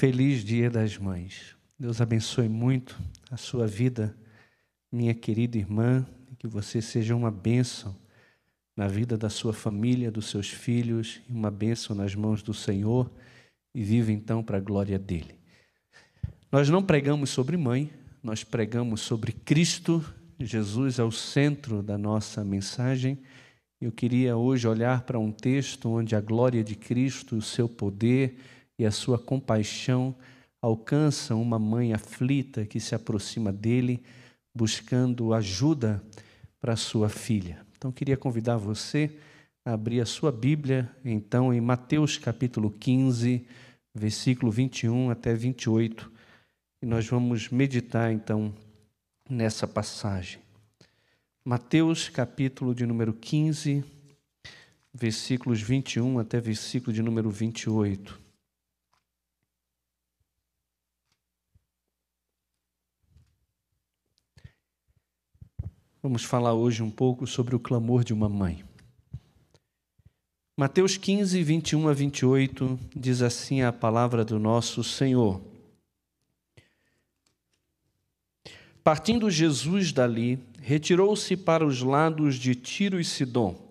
Feliz Dia das Mães. Deus abençoe muito a sua vida, minha querida irmã, e que você seja uma bênção na vida da sua família, dos seus filhos, e uma bênção nas mãos do Senhor, e viva então para a glória dele. Nós não pregamos sobre mãe, nós pregamos sobre Cristo. Jesus é o centro da nossa mensagem. Eu queria hoje olhar para um texto onde a glória de Cristo, o seu poder e a sua compaixão alcançam uma mãe aflita que se aproxima dele, buscando ajuda para sua filha. Então, queria convidar você a abrir a sua Bíblia, então, em Mateus capítulo 15, versículo 21 até 28 e nós vamos meditar então nessa passagem. Mateus, capítulo de número 15, versículos 21 até versículo de número 28. Vamos falar hoje um pouco sobre o clamor de uma mãe. Mateus 15, 21 a 28 diz assim a palavra do nosso Senhor. Partindo Jesus dali, retirou-se para os lados de Tiro e Sidom.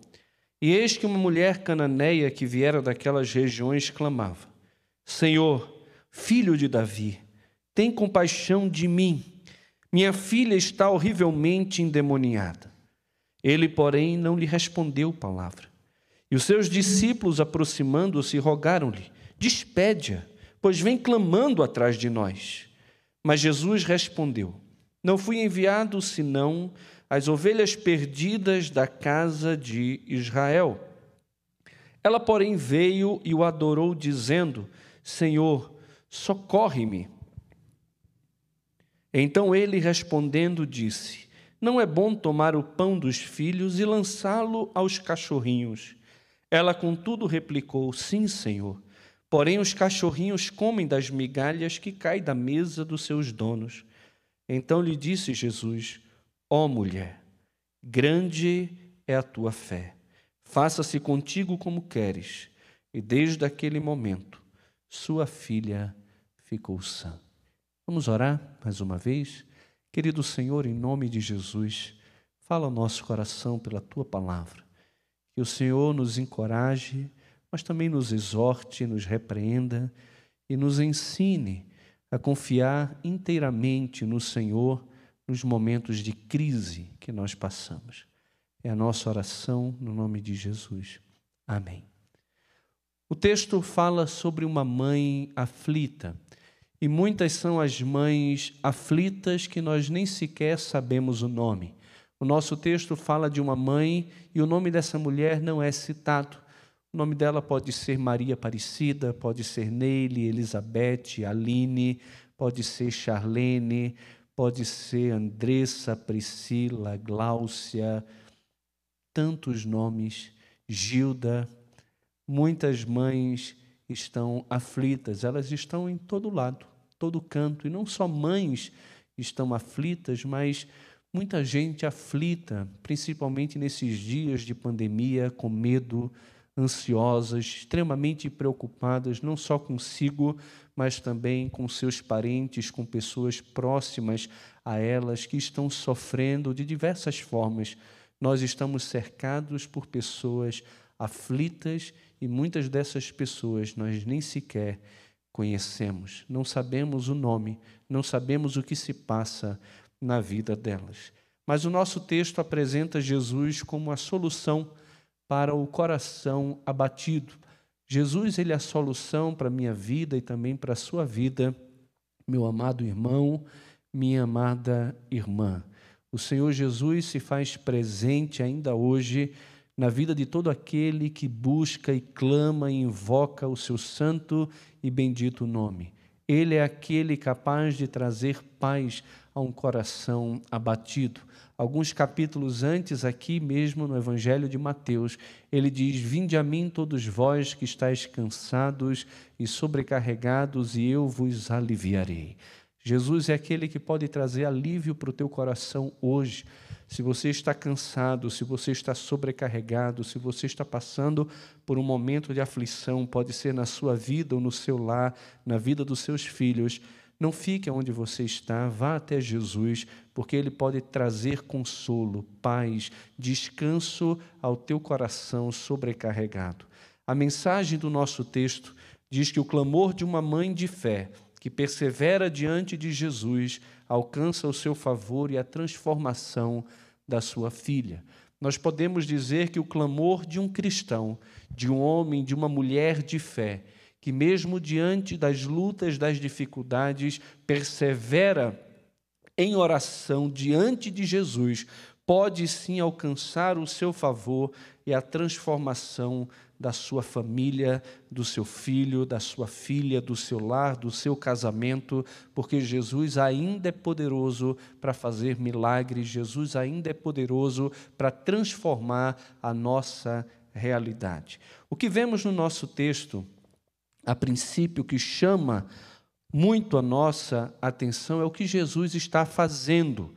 E eis que uma mulher cananeia que viera daquelas regiões clamava: Senhor, filho de Davi, tem compaixão de mim. Minha filha está horrivelmente endemoniada. Ele, porém, não lhe respondeu palavra. E os seus discípulos, aproximando-se, rogaram-lhe: Despede-a, pois vem clamando atrás de nós. Mas Jesus respondeu: não fui enviado senão as ovelhas perdidas da casa de Israel. Ela, porém, veio e o adorou, dizendo: Senhor, socorre-me. Então ele, respondendo, disse: Não é bom tomar o pão dos filhos e lançá-lo aos cachorrinhos. Ela, contudo, replicou: Sim, Senhor. Porém, os cachorrinhos comem das migalhas que caem da mesa dos seus donos. Então lhe disse Jesus: Ó oh, mulher, grande é a tua fé. Faça-se contigo como queres. E desde aquele momento, sua filha ficou sã. Vamos orar mais uma vez? Querido Senhor, em nome de Jesus, fala ao nosso coração pela tua palavra. Que o Senhor nos encoraje, mas também nos exorte, nos repreenda e nos ensine a confiar inteiramente no Senhor nos momentos de crise que nós passamos. É a nossa oração no nome de Jesus. Amém. O texto fala sobre uma mãe aflita, e muitas são as mães aflitas que nós nem sequer sabemos o nome. O nosso texto fala de uma mãe e o nome dessa mulher não é citado. O nome dela pode ser Maria Aparecida, pode ser Neile, Elizabeth, Aline, pode ser Charlene, pode ser Andressa, Priscila, Gláucia, tantos nomes, Gilda. Muitas mães estão aflitas, elas estão em todo lado, todo canto, e não só mães estão aflitas, mas muita gente aflita, principalmente nesses dias de pandemia, com medo, ansiosas, extremamente preocupadas, não só consigo, mas também com seus parentes, com pessoas próximas a elas que estão sofrendo de diversas formas. Nós estamos cercados por pessoas aflitas e muitas dessas pessoas nós nem sequer conhecemos, não sabemos o nome, não sabemos o que se passa na vida delas. Mas o nosso texto apresenta Jesus como a solução para o coração abatido. Jesus ele é a solução para a minha vida e também para a sua vida, meu amado irmão, minha amada irmã. O Senhor Jesus se faz presente ainda hoje na vida de todo aquele que busca e clama e invoca o seu santo e bendito nome. Ele é aquele capaz de trazer paz a um coração abatido. Alguns capítulos antes, aqui mesmo no Evangelho de Mateus, ele diz: Vinde a mim, todos vós que estáis cansados e sobrecarregados, e eu vos aliviarei. Jesus é aquele que pode trazer alívio para o teu coração hoje. Se você está cansado, se você está sobrecarregado, se você está passando por um momento de aflição, pode ser na sua vida ou no seu lar, na vida dos seus filhos, não fique onde você está, vá até Jesus, porque Ele pode trazer consolo, paz, descanso ao teu coração sobrecarregado. A mensagem do nosso texto diz que o clamor de uma mãe de fé que persevera diante de Jesus alcança o seu favor e a transformação da sua filha. Nós podemos dizer que o clamor de um cristão, de um homem, de uma mulher de fé, que mesmo diante das lutas, das dificuldades, persevera em oração diante de Jesus, pode sim alcançar o seu favor e a transformação da sua família, do seu filho, da sua filha, do seu lar, do seu casamento, porque Jesus ainda é poderoso para fazer milagres, Jesus ainda é poderoso para transformar a nossa realidade. O que vemos no nosso texto, a princípio, que chama muito a nossa atenção é o que Jesus está fazendo.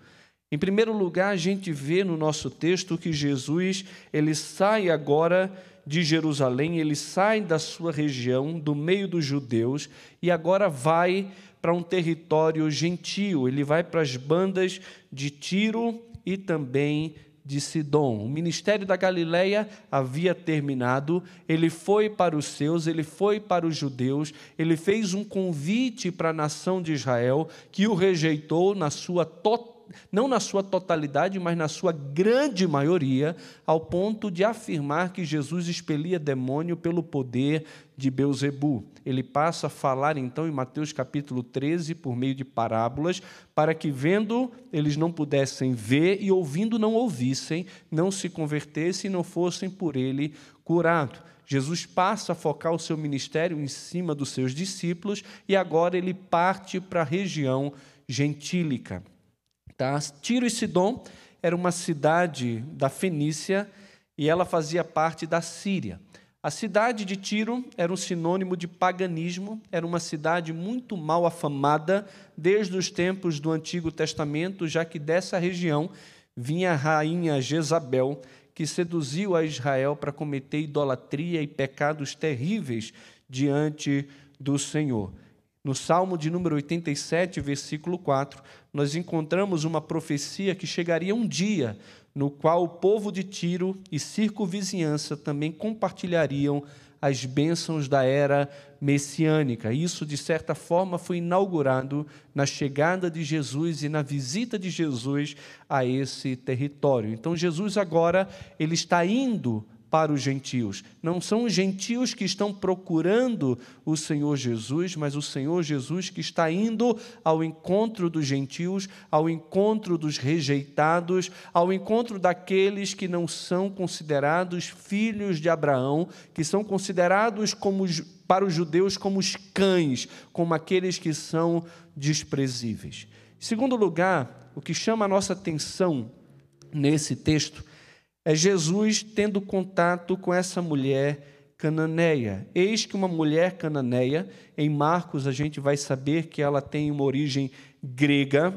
Em primeiro lugar, a gente vê no nosso texto que Jesus, ele sai agora de Jerusalém, ele sai da sua região, do meio dos judeus, e agora vai para um território gentil, ele vai para as bandas de Tiro e também de Sidom. O ministério da Galileia havia terminado, ele foi para os seus, ele foi para os judeus, ele fez um convite para a nação de Israel, que o rejeitou na sua totalidade não na sua totalidade, mas na sua grande maioria, ao ponto de afirmar que Jesus expelia demônio pelo poder de Beuzebu. Ele passa a falar então em Mateus capítulo 13 por meio de parábolas, para que vendo eles não pudessem ver e ouvindo não ouvissem, não se convertessem e não fossem por ele curados. Jesus passa a focar o seu ministério em cima dos seus discípulos e agora ele parte para a região gentílica. Tá? Tiro e Sidom era uma cidade da Fenícia e ela fazia parte da Síria. A cidade de Tiro era um sinônimo de paganismo, era uma cidade muito mal afamada desde os tempos do Antigo Testamento, já que dessa região vinha a rainha Jezabel, que seduziu a Israel para cometer idolatria e pecados terríveis diante do Senhor. No Salmo de número 87, versículo 4, nós encontramos uma profecia que chegaria um dia no qual o povo de Tiro e circunvizinhança também compartilhariam as bênçãos da era messiânica. Isso, de certa forma, foi inaugurado na chegada de Jesus e na visita de Jesus a esse território. Então, Jesus agora ele está indo para os gentios. Não são os gentios que estão procurando o Senhor Jesus, mas o Senhor Jesus que está indo ao encontro dos gentios, ao encontro dos rejeitados, ao encontro daqueles que não são considerados filhos de Abraão, que são considerados como para os judeus como os cães, como aqueles que são desprezíveis. Em segundo lugar, o que chama a nossa atenção nesse texto é Jesus tendo contato com essa mulher cananeia. Eis que uma mulher cananeia, em Marcos a gente vai saber que ela tem uma origem grega.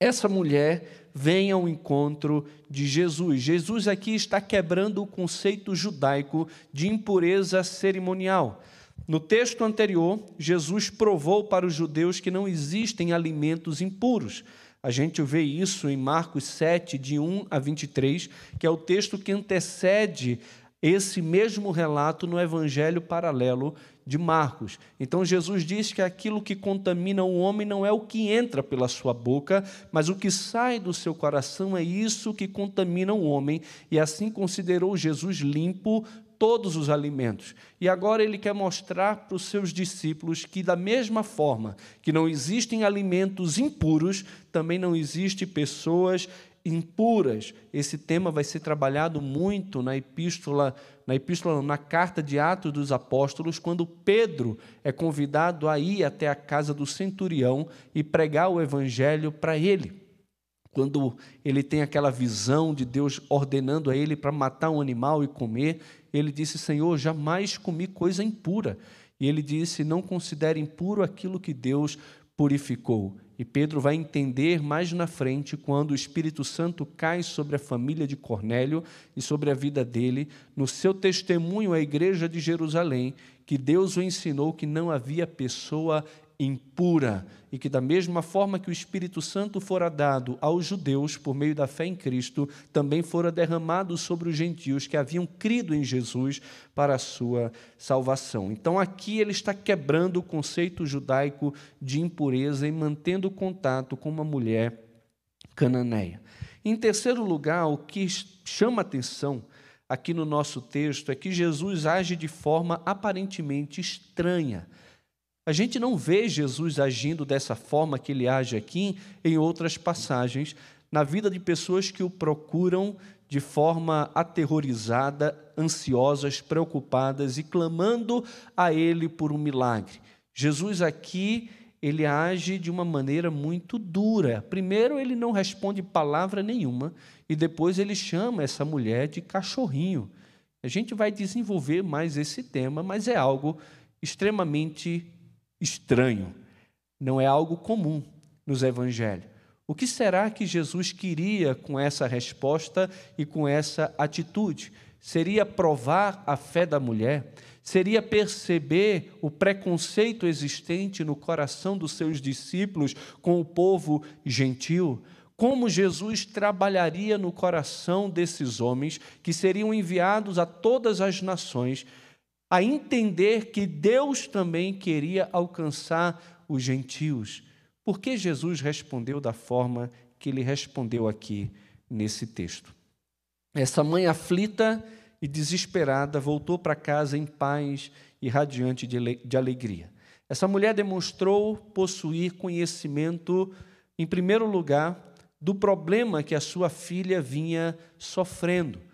Essa mulher vem ao encontro de Jesus. Jesus aqui está quebrando o conceito judaico de impureza cerimonial. No texto anterior, Jesus provou para os judeus que não existem alimentos impuros. A gente vê isso em Marcos 7, de 1 a 23, que é o texto que antecede esse mesmo relato no evangelho paralelo de Marcos. Então Jesus diz que aquilo que contamina o homem não é o que entra pela sua boca, mas o que sai do seu coração é isso que contamina o homem, e assim considerou Jesus limpo todos os alimentos. E agora ele quer mostrar para os seus discípulos que, da mesma forma que não existem alimentos impuros, também não existem pessoas impuras. Esse tema vai ser trabalhado muito na epístola, na epístola, na carta de Atos dos Apóstolos, quando Pedro é convidado a ir até a casa do centurião e pregar o evangelho para ele quando ele tem aquela visão de Deus ordenando a ele para matar um animal e comer, ele disse: Senhor, jamais comi coisa impura. E ele disse: Não considere impuro aquilo que Deus purificou. E Pedro vai entender mais na frente, quando o Espírito Santo cai sobre a família de Cornélio e sobre a vida dele, no seu testemunho à igreja de Jerusalém, que Deus o ensinou que não havia pessoa impura e que, da mesma forma que o Espírito Santo fora dado aos judeus por meio da fé em Cristo, também fora derramado sobre os gentios que haviam crido em Jesus para a sua salvação. Então, aqui ele está quebrando o conceito judaico de impureza e mantendo contato com uma mulher cananeia. Em terceiro lugar, o que chama atenção aqui no nosso texto é que Jesus age de forma aparentemente estranha a gente não vê Jesus agindo dessa forma que ele age aqui em outras passagens, na vida de pessoas que o procuram de forma aterrorizada, ansiosas, preocupadas e clamando a ele por um milagre. Jesus aqui, ele age de uma maneira muito dura. Primeiro, ele não responde palavra nenhuma e depois ele chama essa mulher de cachorrinho. A gente vai desenvolver mais esse tema, mas é algo extremamente estranho, não é algo comum nos evangelhos. O que será que Jesus queria com essa resposta e com essa atitude? Seria provar a fé da mulher? Seria perceber o preconceito existente no coração dos seus discípulos com o povo gentil? Como Jesus trabalharia no coração desses homens que seriam enviados a todas as nações a entender que Deus também queria alcançar os gentios. Por que Jesus respondeu da forma que ele respondeu aqui nesse texto? Essa mãe aflita e desesperada voltou para casa em paz e radiante de alegria. Essa mulher demonstrou possuir conhecimento, em primeiro lugar, do problema que a sua filha vinha sofrendo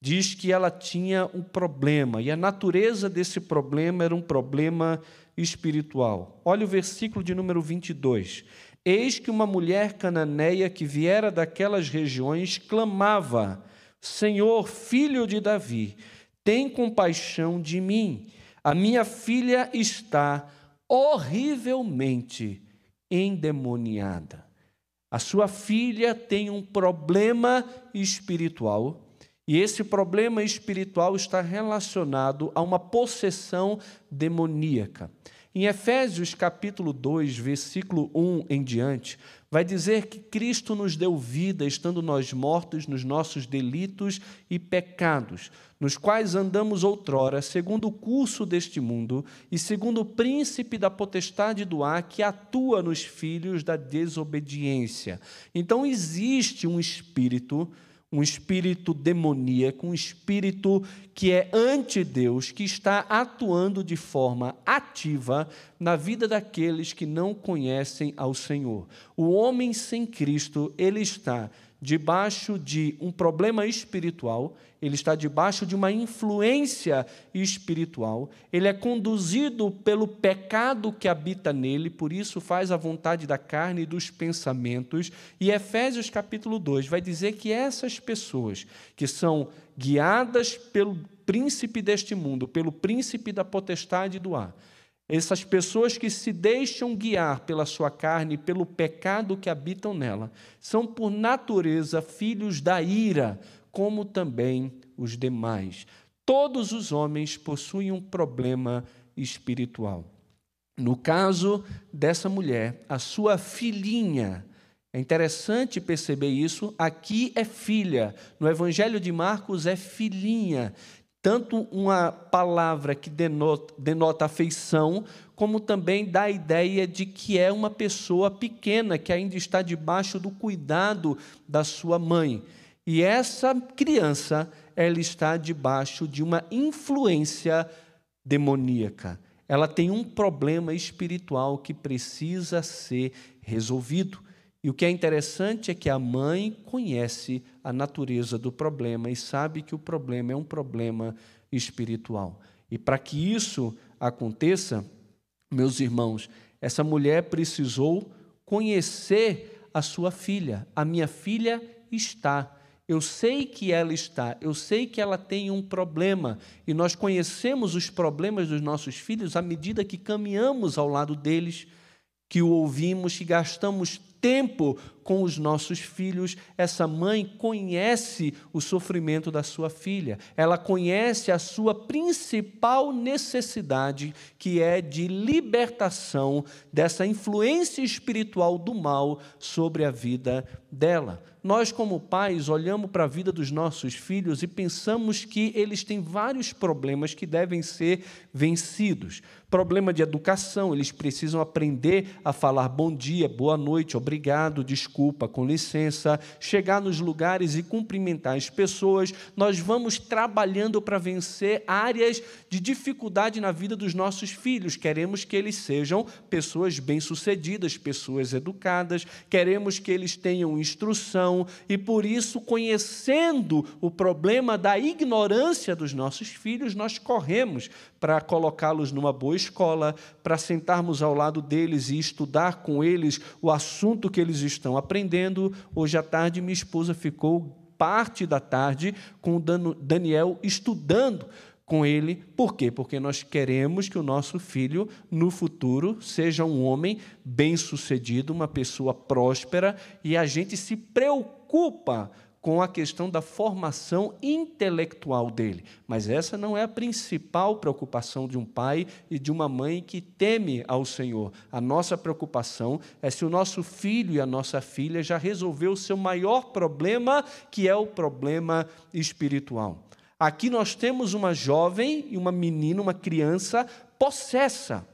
diz que ela tinha um problema, e a natureza desse problema era um problema espiritual. Olha o versículo de número 22. Eis que uma mulher cananeia que viera daquelas regiões clamava: Senhor, filho de Davi, tem compaixão de mim. A minha filha está horrivelmente endemoniada. A sua filha tem um problema espiritual e esse problema espiritual está relacionado a uma possessão demoníaca. Em Efésios capítulo 2, versículo 1 em diante, vai dizer que Cristo nos deu vida, estando nós mortos nos nossos delitos e pecados, nos quais andamos outrora, segundo o curso deste mundo e segundo o príncipe da potestade do ar que atua nos filhos da desobediência. Então existe um espírito um espírito demoníaco, um espírito que é anti-Deus, que está atuando de forma ativa na vida daqueles que não conhecem ao Senhor. O homem sem Cristo, ele está debaixo de um problema espiritual, ele está debaixo de uma influência espiritual, ele é conduzido pelo pecado que habita nele, por isso faz a vontade da carne e dos pensamentos. E Efésios capítulo 2 vai dizer que essas pessoas que são guiadas pelo príncipe deste mundo, pelo príncipe da potestade do ar, essas pessoas que se deixam guiar pela sua carne, pelo pecado que habitam nela, são por natureza filhos da ira, como também os demais. Todos os homens possuem um problema espiritual. No caso dessa mulher, a sua filhinha, é interessante perceber isso, aqui é filha, no Evangelho de Marcos é filhinha tanto uma palavra que denota, denota afeição, como também dá a ideia de que é uma pessoa pequena, que ainda está debaixo do cuidado da sua mãe. E essa criança, ela está debaixo de uma influência demoníaca. Ela tem um problema espiritual que precisa ser resolvido. E o que é interessante é que a mãe conhece a natureza do problema e sabe que o problema é um problema espiritual. E para que isso aconteça, meus irmãos, essa mulher precisou conhecer a sua filha. A minha filha está. Eu sei que ela está, eu sei que ela tem um problema, e nós conhecemos os problemas dos nossos filhos à medida que caminhamos ao lado deles que o ouvimos, que gastamos tempo com os nossos filhos, essa mãe conhece o sofrimento da sua filha, ela conhece a sua principal necessidade, que é de libertação dessa influência espiritual do mal sobre a vida dela. Nós, como pais, olhamos para a vida dos nossos filhos e pensamos que eles têm vários problemas que devem ser vencidos. Problema de educação, eles precisam aprender a falar bom dia, boa noite, obrigado, desculpa, com licença, chegar nos lugares e cumprimentar as pessoas. Nós vamos trabalhando para vencer áreas de dificuldade na vida dos nossos filhos. Queremos que eles sejam pessoas bem-sucedidas, pessoas educadas, queremos que eles tenham instrução e por isso, conhecendo o problema da ignorância dos nossos filhos, nós corremos para colocá-los numa boa escola, para sentarmos ao lado deles e estudar com eles o assunto que eles estão aprendendo. Hoje à tarde, minha esposa ficou parte da tarde com o Daniel estudando com ele. Por quê? Porque nós queremos que o nosso filho, no futuro, seja um homem bem-sucedido, uma pessoa próspera, e a gente se preocupa com a questão da formação intelectual dele. Mas essa não é a principal preocupação de um pai e de uma mãe que teme ao Senhor. A nossa preocupação é se o nosso filho e a nossa filha já resolveu o seu maior problema, que é o problema espiritual. Aqui nós temos uma jovem e uma menina, uma criança possessa.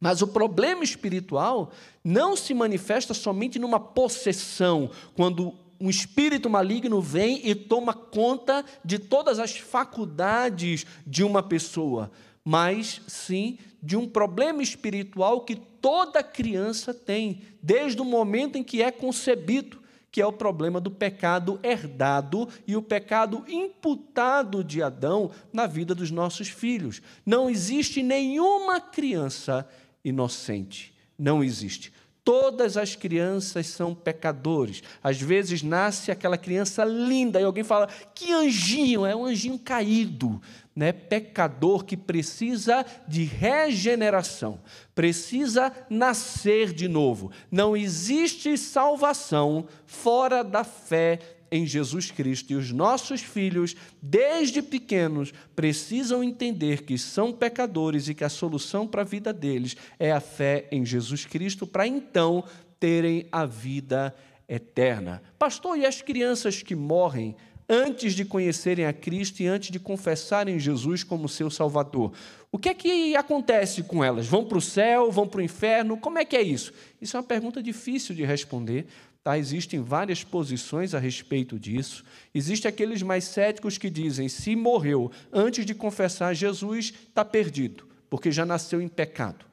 Mas o problema espiritual não se manifesta somente numa possessão, quando um espírito maligno vem e toma conta de todas as faculdades de uma pessoa, mas sim de um problema espiritual que toda criança tem, desde o momento em que é concebido, que é o problema do pecado herdado e o pecado imputado de Adão na vida dos nossos filhos. Não existe nenhuma criança inocente. Não existe. Todas as crianças são pecadores. Às vezes nasce aquela criança linda e alguém fala: que anjinho, é um anjinho caído, né? Pecador que precisa de regeneração, precisa nascer de novo. Não existe salvação fora da fé em Jesus Cristo. E os nossos filhos, desde pequenos, precisam entender que são pecadores e que a solução para a vida deles é a fé em Jesus Cristo, para então terem a vida eterna. Pastor, e as crianças que morrem antes de conhecerem a Cristo e antes de confessarem Jesus como seu Salvador? O que é que acontece com elas? Vão para o céu? Vão para o inferno? Como é que é isso? Isso é uma pergunta difícil de responder, Tá? Existem várias posições a respeito disso. Existem aqueles mais céticos que dizem: se morreu antes de confessar Jesus, está perdido, porque já nasceu em pecado.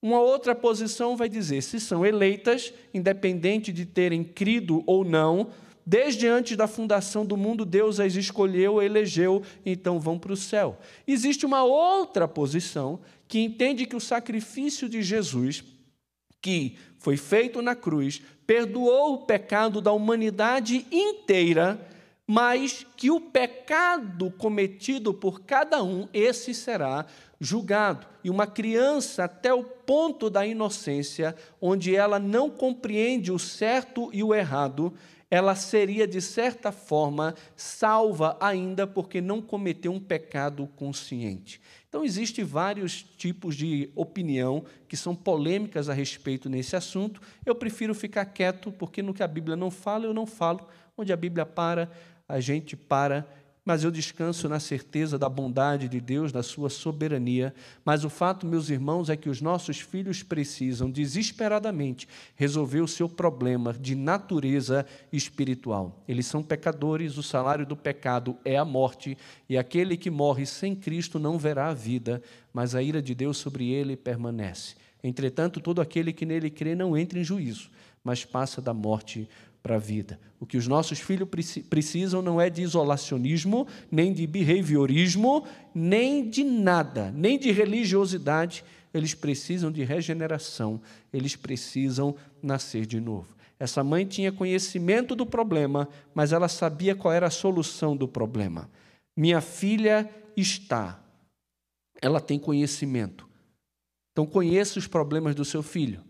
Uma outra posição vai dizer: se são eleitas, independente de terem crido ou não, desde antes da fundação do mundo, Deus as escolheu, elegeu, então vão para o céu. Existe uma outra posição que entende que o sacrifício de Jesus, que foi feito na cruz, perdoou o pecado da humanidade inteira, mas que o pecado cometido por cada um, esse será julgado. E uma criança, até o ponto da inocência, onde ela não compreende o certo e o errado, ela seria, de certa forma, salva ainda porque não cometeu um pecado consciente. Então, existem vários tipos de opinião que são polêmicas a respeito nesse assunto. Eu prefiro ficar quieto, porque no que a Bíblia não fala, eu não falo. Onde a Bíblia para, a gente para mas eu descanso na certeza da bondade de Deus, da sua soberania. Mas o fato, meus irmãos, é que os nossos filhos precisam desesperadamente resolver o seu problema de natureza espiritual. Eles são pecadores, o salário do pecado é a morte, e aquele que morre sem Cristo não verá a vida, mas a ira de Deus sobre ele permanece. Entretanto, todo aquele que nele crê não entra em juízo, mas passa da morte para a vida. O que os nossos filhos precisam não é de isolacionismo, nem de behaviorismo, nem de nada, nem de religiosidade. Eles precisam de regeneração, eles precisam nascer de novo. Essa mãe tinha conhecimento do problema, mas ela sabia qual era a solução do problema. Minha filha está, ela tem conhecimento. Então conheça os problemas do seu filho.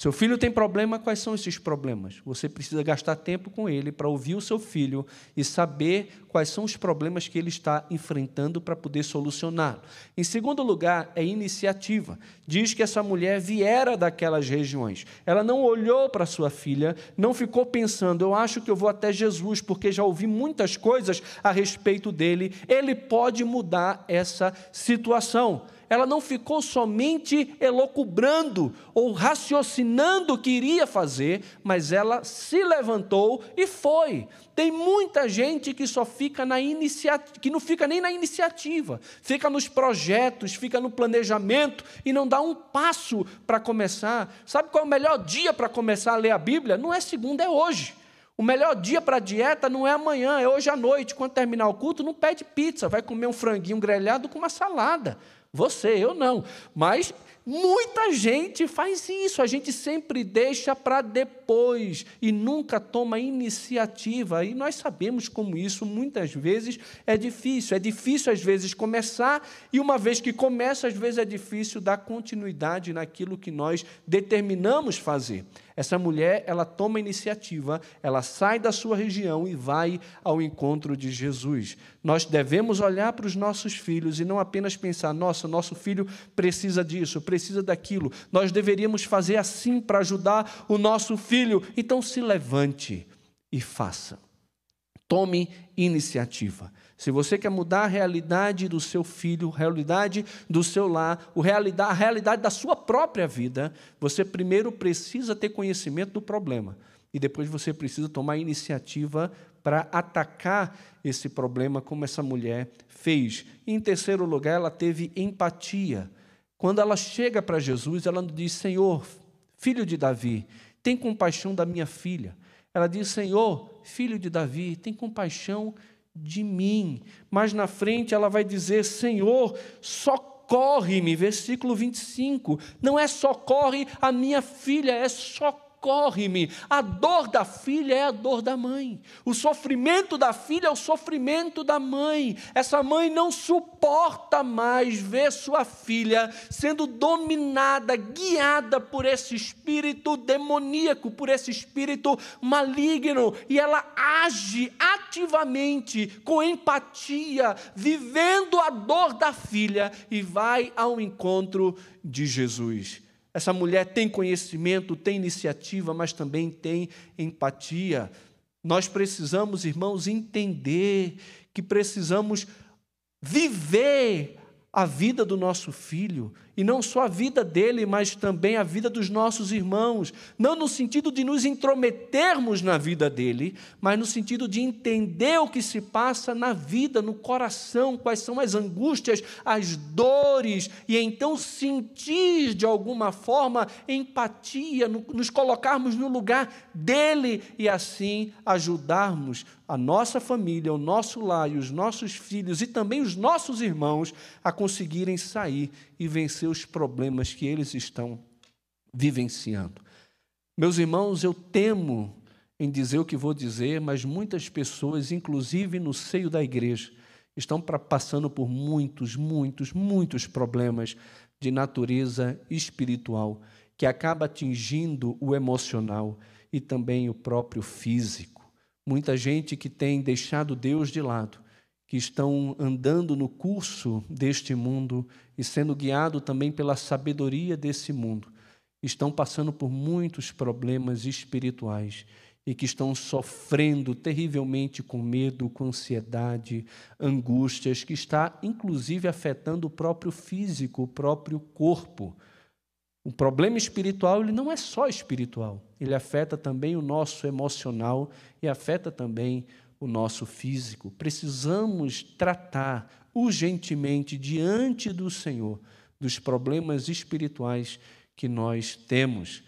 Seu filho tem problema, quais são esses problemas? Você precisa gastar tempo com ele para ouvir o seu filho e saber quais são os problemas que ele está enfrentando para poder solucioná-lo. Em segundo lugar, é iniciativa. Diz que essa mulher viera daquelas regiões. Ela não olhou para sua filha, não ficou pensando, eu acho que eu vou até Jesus, porque já ouvi muitas coisas a respeito dele, ele pode mudar essa situação ela não ficou somente elocubrando ou raciocinando o que iria fazer, mas ela se levantou e foi. Tem muita gente que só fica na iniciativa, que não fica nem na iniciativa, fica nos projetos, fica no planejamento e não dá um passo para começar. Sabe qual é o melhor dia para começar a ler a Bíblia? Não é segunda, é hoje. O melhor dia para a dieta não é amanhã, é hoje à noite. Quando terminar o culto, não pede pizza, vai comer um franguinho grelhado com uma salada. Você, eu não. Mas muita gente faz isso. A gente sempre deixa para depois e nunca toma iniciativa. E nós sabemos como isso muitas vezes é difícil. É difícil às vezes começar e uma vez que começa, às vezes é difícil dar continuidade naquilo que nós determinamos fazer. Essa mulher, ela toma iniciativa, ela sai da sua região e vai ao encontro de Jesus. Nós devemos olhar para os nossos filhos e não apenas pensar, nossa, nosso filho precisa disso, precisa daquilo. Nós deveríamos fazer assim para ajudar o nosso filho. Então se levante e faça. Tome iniciativa. Se você quer mudar a realidade do seu filho, a realidade do seu lar, a realidade da sua própria vida, você primeiro precisa ter conhecimento do problema. E depois você precisa tomar iniciativa para atacar esse problema, como essa mulher fez. E, em terceiro lugar, ela teve empatia. Quando ela chega para Jesus, ela diz: Senhor, filho de Davi, tem compaixão da minha filha. Ela diz: Senhor, filho de Davi, tem compaixão de mim. Mas na frente ela vai dizer: Senhor, socorre-me. Versículo 25. Não é socorre a minha filha, é socorre socorre-me. A dor da filha é a dor da mãe. O sofrimento da filha é o sofrimento da mãe. Essa mãe não suporta mais ver sua filha sendo dominada, guiada por esse espírito demoníaco, por esse espírito maligno. E ela age ativamente, com empatia, vivendo a dor da filha e vai ao encontro de Jesus. Essa mulher tem conhecimento, tem iniciativa, mas também tem empatia. Nós precisamos, irmãos, entender que precisamos viver a vida do nosso filho, e não só a vida dele, mas também a vida dos nossos irmãos, não no sentido de nos intrometermos na vida dele, mas no sentido de entender o que se passa na vida, no coração, quais são as angústias, as dores, e então sentir de alguma forma empatia, nos colocarmos no lugar dele e assim ajudarmos a nossa família, o nosso lar e os nossos filhos e também os nossos irmãos a conseguirem sair e vencer os problemas que eles estão vivenciando. Meus irmãos, eu temo em dizer o que vou dizer, mas muitas pessoas, inclusive no seio da igreja, estão passando por muitos, muitos, muitos problemas de natureza espiritual que acaba atingindo o emocional e também o próprio físico. Muita gente que tem deixado Deus de lado, que estão andando no curso deste mundo e sendo guiado também pela sabedoria desse mundo, estão passando por muitos problemas espirituais e que estão sofrendo terrivelmente com medo, com ansiedade, angústias, que está inclusive afetando o próprio físico, o próprio corpo. O problema espiritual ele não é só espiritual, ele afeta também o nosso emocional e afeta também o nosso físico. Precisamos tratar urgentemente diante do Senhor dos problemas espirituais que nós temos.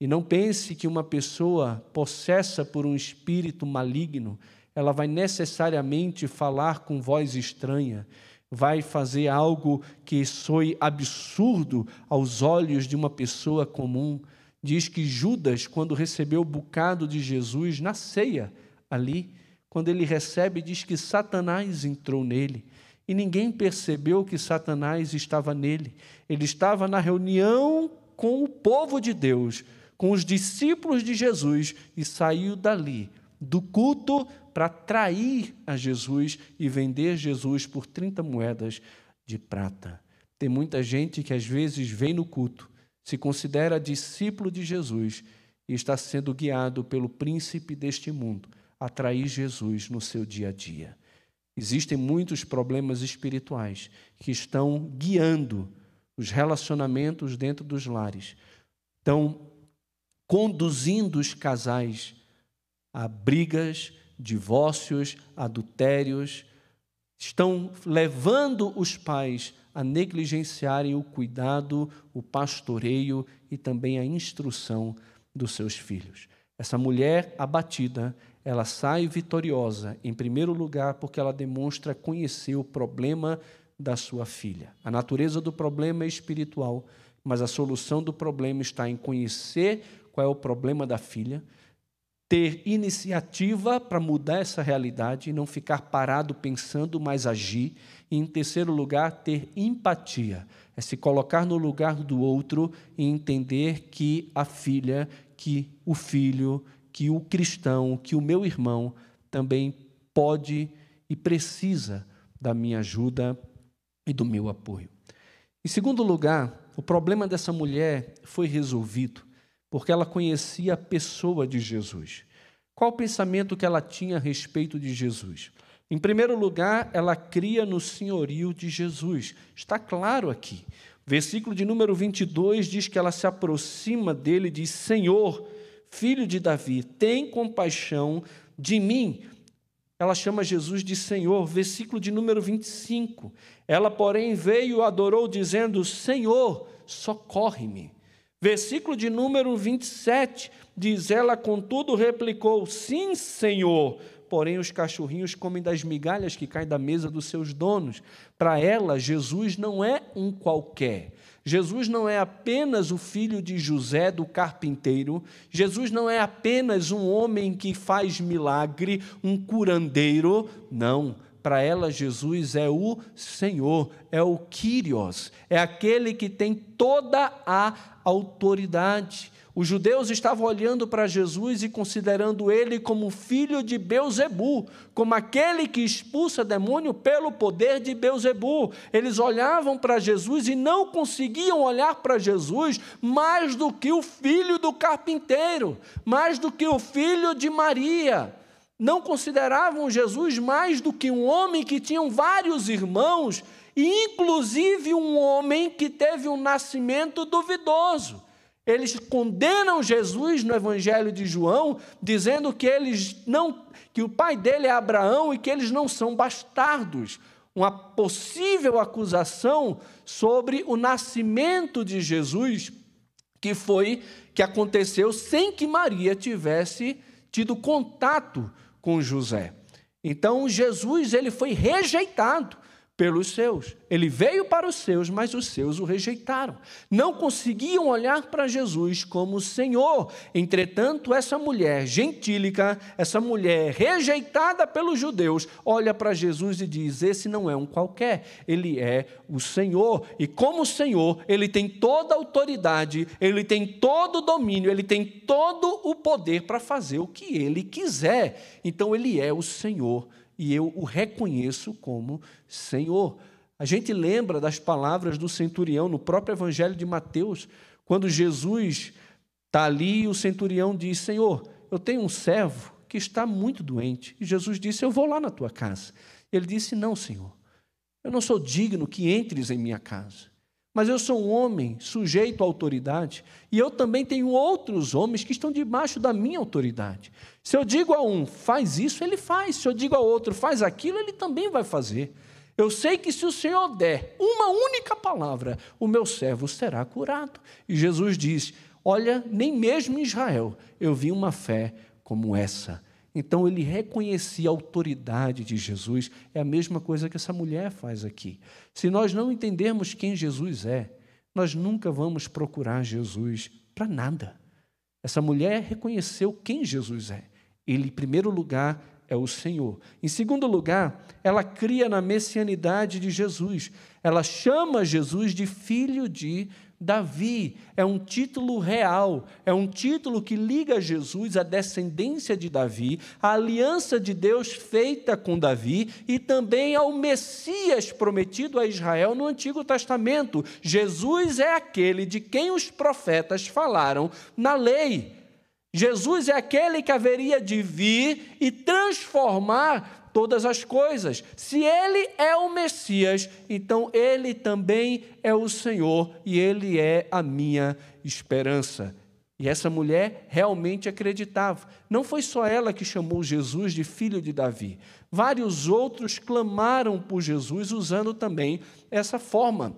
E não pense que uma pessoa possessa por um espírito maligno, ela vai necessariamente falar com voz estranha vai fazer algo que soe absurdo aos olhos de uma pessoa comum. Diz que Judas, quando recebeu o bocado de Jesus na ceia, ali, quando ele recebe, diz que Satanás entrou nele. E ninguém percebeu que Satanás estava nele. Ele estava na reunião com o povo de Deus, com os discípulos de Jesus e saiu dali, do culto, para trair a Jesus e vender Jesus por 30 moedas de prata. Tem muita gente que às vezes vem no culto, se considera discípulo de Jesus e está sendo guiado pelo príncipe deste mundo a trair Jesus no seu dia a dia. Existem muitos problemas espirituais que estão guiando os relacionamentos dentro dos lares, estão conduzindo os casais a brigas, divórcios, adultérios, estão levando os pais a negligenciarem o cuidado, o pastoreio e também a instrução dos seus filhos. Essa mulher abatida, ela sai vitoriosa, em primeiro lugar, porque ela demonstra conhecer o problema da sua filha. A natureza do problema é espiritual, mas a solução do problema está em conhecer qual é o problema da filha, ter iniciativa para mudar essa realidade e não ficar parado pensando, mas agir. E, em terceiro lugar, ter empatia. É se colocar no lugar do outro e entender que a filha, que o filho, que o cristão, que o meu irmão também pode e precisa da minha ajuda e do meu apoio. Em segundo lugar, o problema dessa mulher foi resolvido porque ela conhecia a pessoa de Jesus. Qual o pensamento que ela tinha a respeito de Jesus? Em primeiro lugar, ela cria no senhorio de Jesus. Está claro aqui. Versículo de número 22 diz que ela se aproxima dele e diz: Senhor, filho de Davi, tem compaixão de mim. Ela chama Jesus de Senhor. Versículo de número 25. Ela, porém, veio e adorou, dizendo: Senhor, socorre-me. Versículo de número 27 diz: Ela, contudo, replicou: Sim, Senhor. Porém, os cachorrinhos comem das migalhas que caem da mesa dos seus donos. Para ela, Jesus não é um qualquer. Jesus não é apenas o filho de José, do carpinteiro. Jesus não é apenas um homem que faz milagre, um curandeiro. Não. Para ela, Jesus é o Senhor, é o Kyrios, é aquele que tem toda a autoridade. Os judeus estavam olhando para Jesus e considerando ele como filho de Beuzebu, como aquele que expulsa demônio pelo poder de Beuzebu. Eles olhavam para Jesus e não conseguiam olhar para Jesus mais do que o filho do carpinteiro, mais do que o filho de Maria não consideravam Jesus mais do que um homem que tinha vários irmãos, inclusive um homem que teve um nascimento duvidoso. Eles condenam Jesus no Evangelho de João, dizendo que eles não, que o pai dele é Abraão e que eles não são bastardos. Uma possível acusação sobre o nascimento de Jesus, que foi que aconteceu sem que Maria tivesse tido contato com José. Então Jesus ele foi rejeitado pelos seus. Ele veio para os seus, mas os seus o rejeitaram. Não conseguiam olhar para Jesus como Senhor. Entretanto, essa mulher gentílica, essa mulher rejeitada pelos judeus, olha para Jesus e diz: Esse não é um qualquer, ele é o Senhor. E como Senhor, ele tem toda a autoridade, ele tem todo o domínio, ele tem todo o poder para fazer o que ele quiser. Então, ele é o Senhor e eu o reconheço como Senhor. A gente lembra das palavras do centurião no próprio Evangelho de Mateus, quando Jesus está ali e o centurião diz: Senhor, eu tenho um servo que está muito doente. E Jesus disse: Eu vou lá na tua casa. Ele disse: Não, Senhor, eu não sou digno que entres em minha casa. Mas eu sou um homem sujeito à autoridade, e eu também tenho outros homens que estão debaixo da minha autoridade. Se eu digo a um, faz isso, ele faz. Se eu digo a outro, faz aquilo, ele também vai fazer. Eu sei que se o Senhor der uma única palavra, o meu servo será curado. E Jesus diz: Olha, nem mesmo em Israel eu vi uma fé como essa. Então ele reconhecia a autoridade de Jesus. É a mesma coisa que essa mulher faz aqui. Se nós não entendermos quem Jesus é, nós nunca vamos procurar Jesus para nada. Essa mulher reconheceu quem Jesus é. Ele, em primeiro lugar, é o Senhor. Em segundo lugar, ela cria na messianidade de Jesus. Ela chama Jesus de filho de Davi é um título real, é um título que liga Jesus à descendência de Davi, à aliança de Deus feita com Davi e também ao Messias prometido a Israel no Antigo Testamento. Jesus é aquele de quem os profetas falaram na lei. Jesus é aquele que haveria de vir e transformar todas as coisas. Se ele é o Messias, então ele também é o Senhor e ele é a minha esperança. E essa mulher realmente acreditava. Não foi só ela que chamou Jesus de filho de Davi. Vários outros clamaram por Jesus usando também essa forma,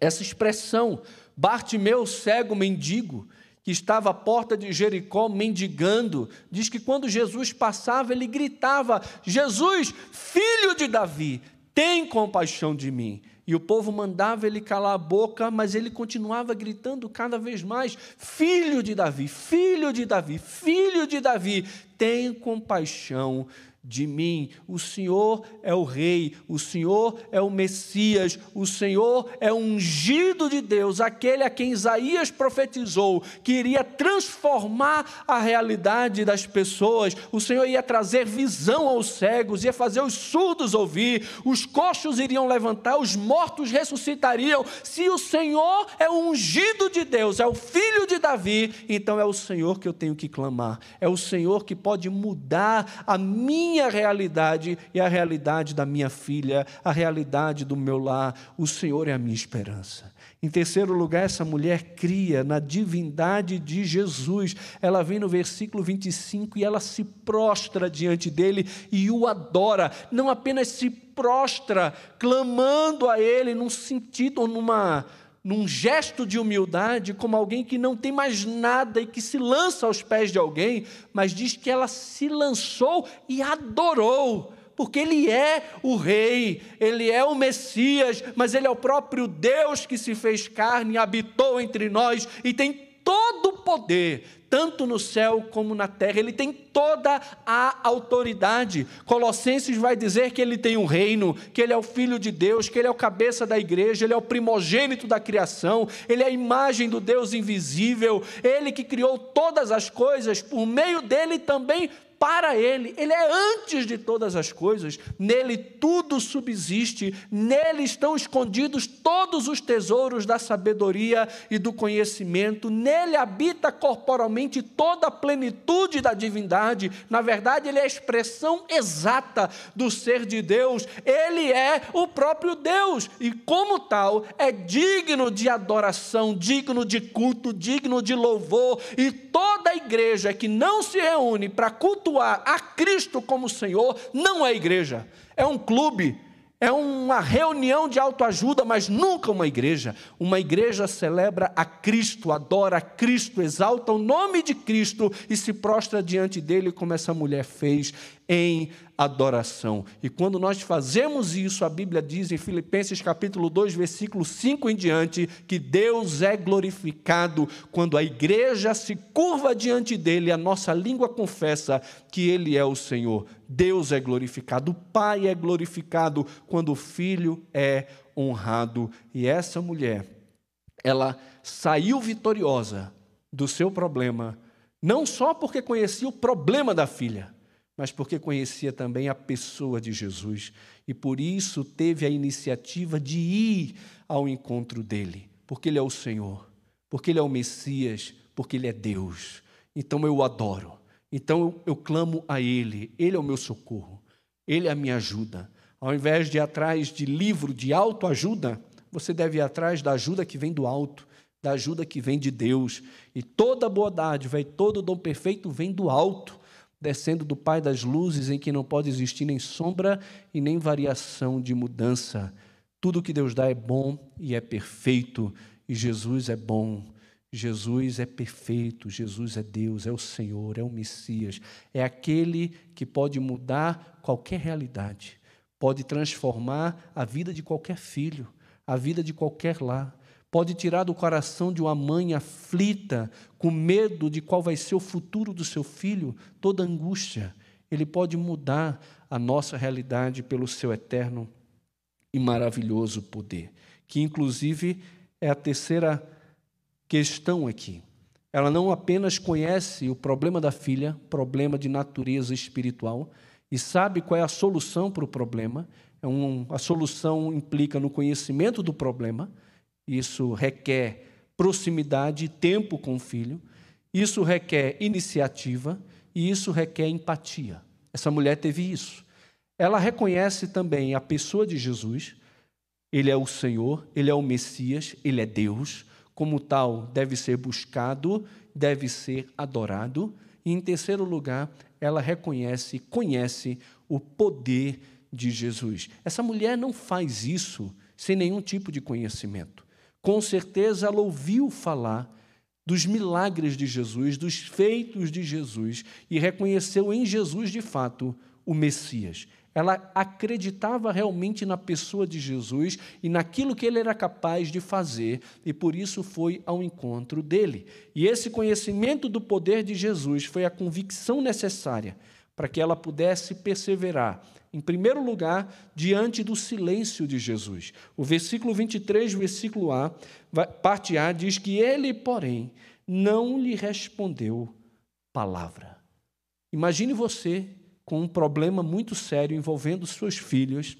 essa expressão. Bartimeu, cego mendigo, que estava à porta de Jericó mendigando, diz que quando Jesus passava, ele gritava: Jesus, filho de Davi, tem compaixão de mim. E o povo mandava ele calar a boca, mas ele continuava gritando cada vez mais: Filho de Davi, filho de Davi, filho de Davi, tem compaixão de mim. O Senhor é o Rei, o Senhor é o Messias, o Senhor é o ungido de Deus, aquele a quem Isaías profetizou que iria transformar a realidade das pessoas. O Senhor ia trazer visão aos cegos, ia fazer os surdos ouvir, os coxos iriam levantar, os mortos ressuscitariam. Se o Senhor é o ungido de Deus, é o filho de Davi, então é o Senhor que eu tenho que clamar, é o Senhor que pode mudar a minha minha realidade e a realidade da minha filha, a realidade do meu lar. O Senhor é a minha esperança. Em terceiro lugar, essa mulher cria na divindade de Jesus. Ela vem no versículo 25 e ela se prostra diante dele e o adora. Não apenas se prostra, clamando a ele num sentido, numa num gesto de humildade, como alguém que não tem mais nada e que se lança aos pés de alguém, mas diz que ela se lançou e adorou, porque ele é o Rei, ele é o Messias, mas ele é o próprio Deus que se fez carne, habitou entre nós e tem todo o poder, tanto no céu como na terra, ele tem toda a autoridade. Colossenses vai dizer que ele tem um reino, que ele é o filho de Deus, que ele é o cabeça da igreja, ele é o primogênito da criação, ele é a imagem do Deus invisível, ele que criou todas as coisas, por meio dele também para Ele, Ele é antes de todas as coisas, nele tudo subsiste, nele estão escondidos todos os tesouros da sabedoria e do conhecimento, nele habita corporalmente toda a plenitude da divindade, na verdade, Ele é a expressão exata do ser de Deus, Ele é o próprio Deus e, como tal, é digno de adoração, digno de culto, digno de louvor, e toda a igreja que não se reúne para cultuar, cultuar a Cristo como Senhor não é igreja, é um clube, é uma reunião de autoajuda, mas nunca uma igreja. Uma igreja celebra a Cristo, adora a Cristo, exalta o nome de Cristo e se prostra diante dele, como essa mulher fez em adoração. E quando nós fazemos isso, a Bíblia diz em Filipenses capítulo 2, versículo 5 em diante, que Deus é glorificado quando a igreja se curva diante dele, a nossa língua confessa que ele é o Senhor. Deus é glorificado, o Pai é glorificado quando o Filho é honrado. E essa mulher, ela saiu vitoriosa do seu problema, não só porque conhecia o problema da filha, mas porque conhecia também a pessoa de Jesus e por isso teve a iniciativa de ir ao encontro dele, porque ele é o Senhor, porque ele é o Messias, porque ele é Deus. Então eu o adoro. Então eu, eu clamo a ele, ele é o meu socorro, ele é a minha ajuda. Ao invés de ir atrás de livro de autoajuda, você deve ir atrás da ajuda que vem do alto, da ajuda que vem de Deus. E toda boa dádiva e todo dom perfeito vem do alto descendo do Pai das luzes, em que não pode existir nem sombra e nem variação de mudança. Tudo que Deus dá é bom e é perfeito, e Jesus é bom. Jesus é perfeito, Jesus é Deus, é o Senhor, é o Messias, é aquele que pode mudar qualquer realidade, pode transformar a vida de qualquer filho, a vida de qualquer lar pode tirar do coração de uma mãe aflita, com medo de qual vai ser o futuro do seu filho, toda angústia. Ele pode mudar a nossa realidade pelo seu eterno e maravilhoso poder, que inclusive é a terceira questão aqui. Ela não apenas conhece o problema da filha, problema de natureza espiritual, e sabe qual é a solução para o problema. É um, a solução implica no conhecimento do problema, isso requer proximidade, tempo com o filho, isso requer iniciativa e isso requer empatia. Essa mulher teve isso. Ela reconhece também a pessoa de Jesus, ele é o Senhor, ele é o Messias, ele é Deus, como tal, deve ser buscado, deve ser adorado. E, em terceiro lugar, ela reconhece, conhece o poder de Jesus. Essa mulher não faz isso sem nenhum tipo de conhecimento. Com certeza, ela ouviu falar dos milagres de Jesus, dos feitos de Jesus, e reconheceu em Jesus, de fato, o Messias. Ela acreditava realmente na pessoa de Jesus e naquilo que ele era capaz de fazer, e por isso foi ao encontro dele. E esse conhecimento do poder de Jesus foi a convicção necessária para que ela pudesse perseverar, em primeiro lugar, diante do silêncio de Jesus. O versículo 23, versículo A, parte A, diz que ele, porém, não lhe respondeu palavra. Imagine você com um problema muito sério envolvendo seus filhos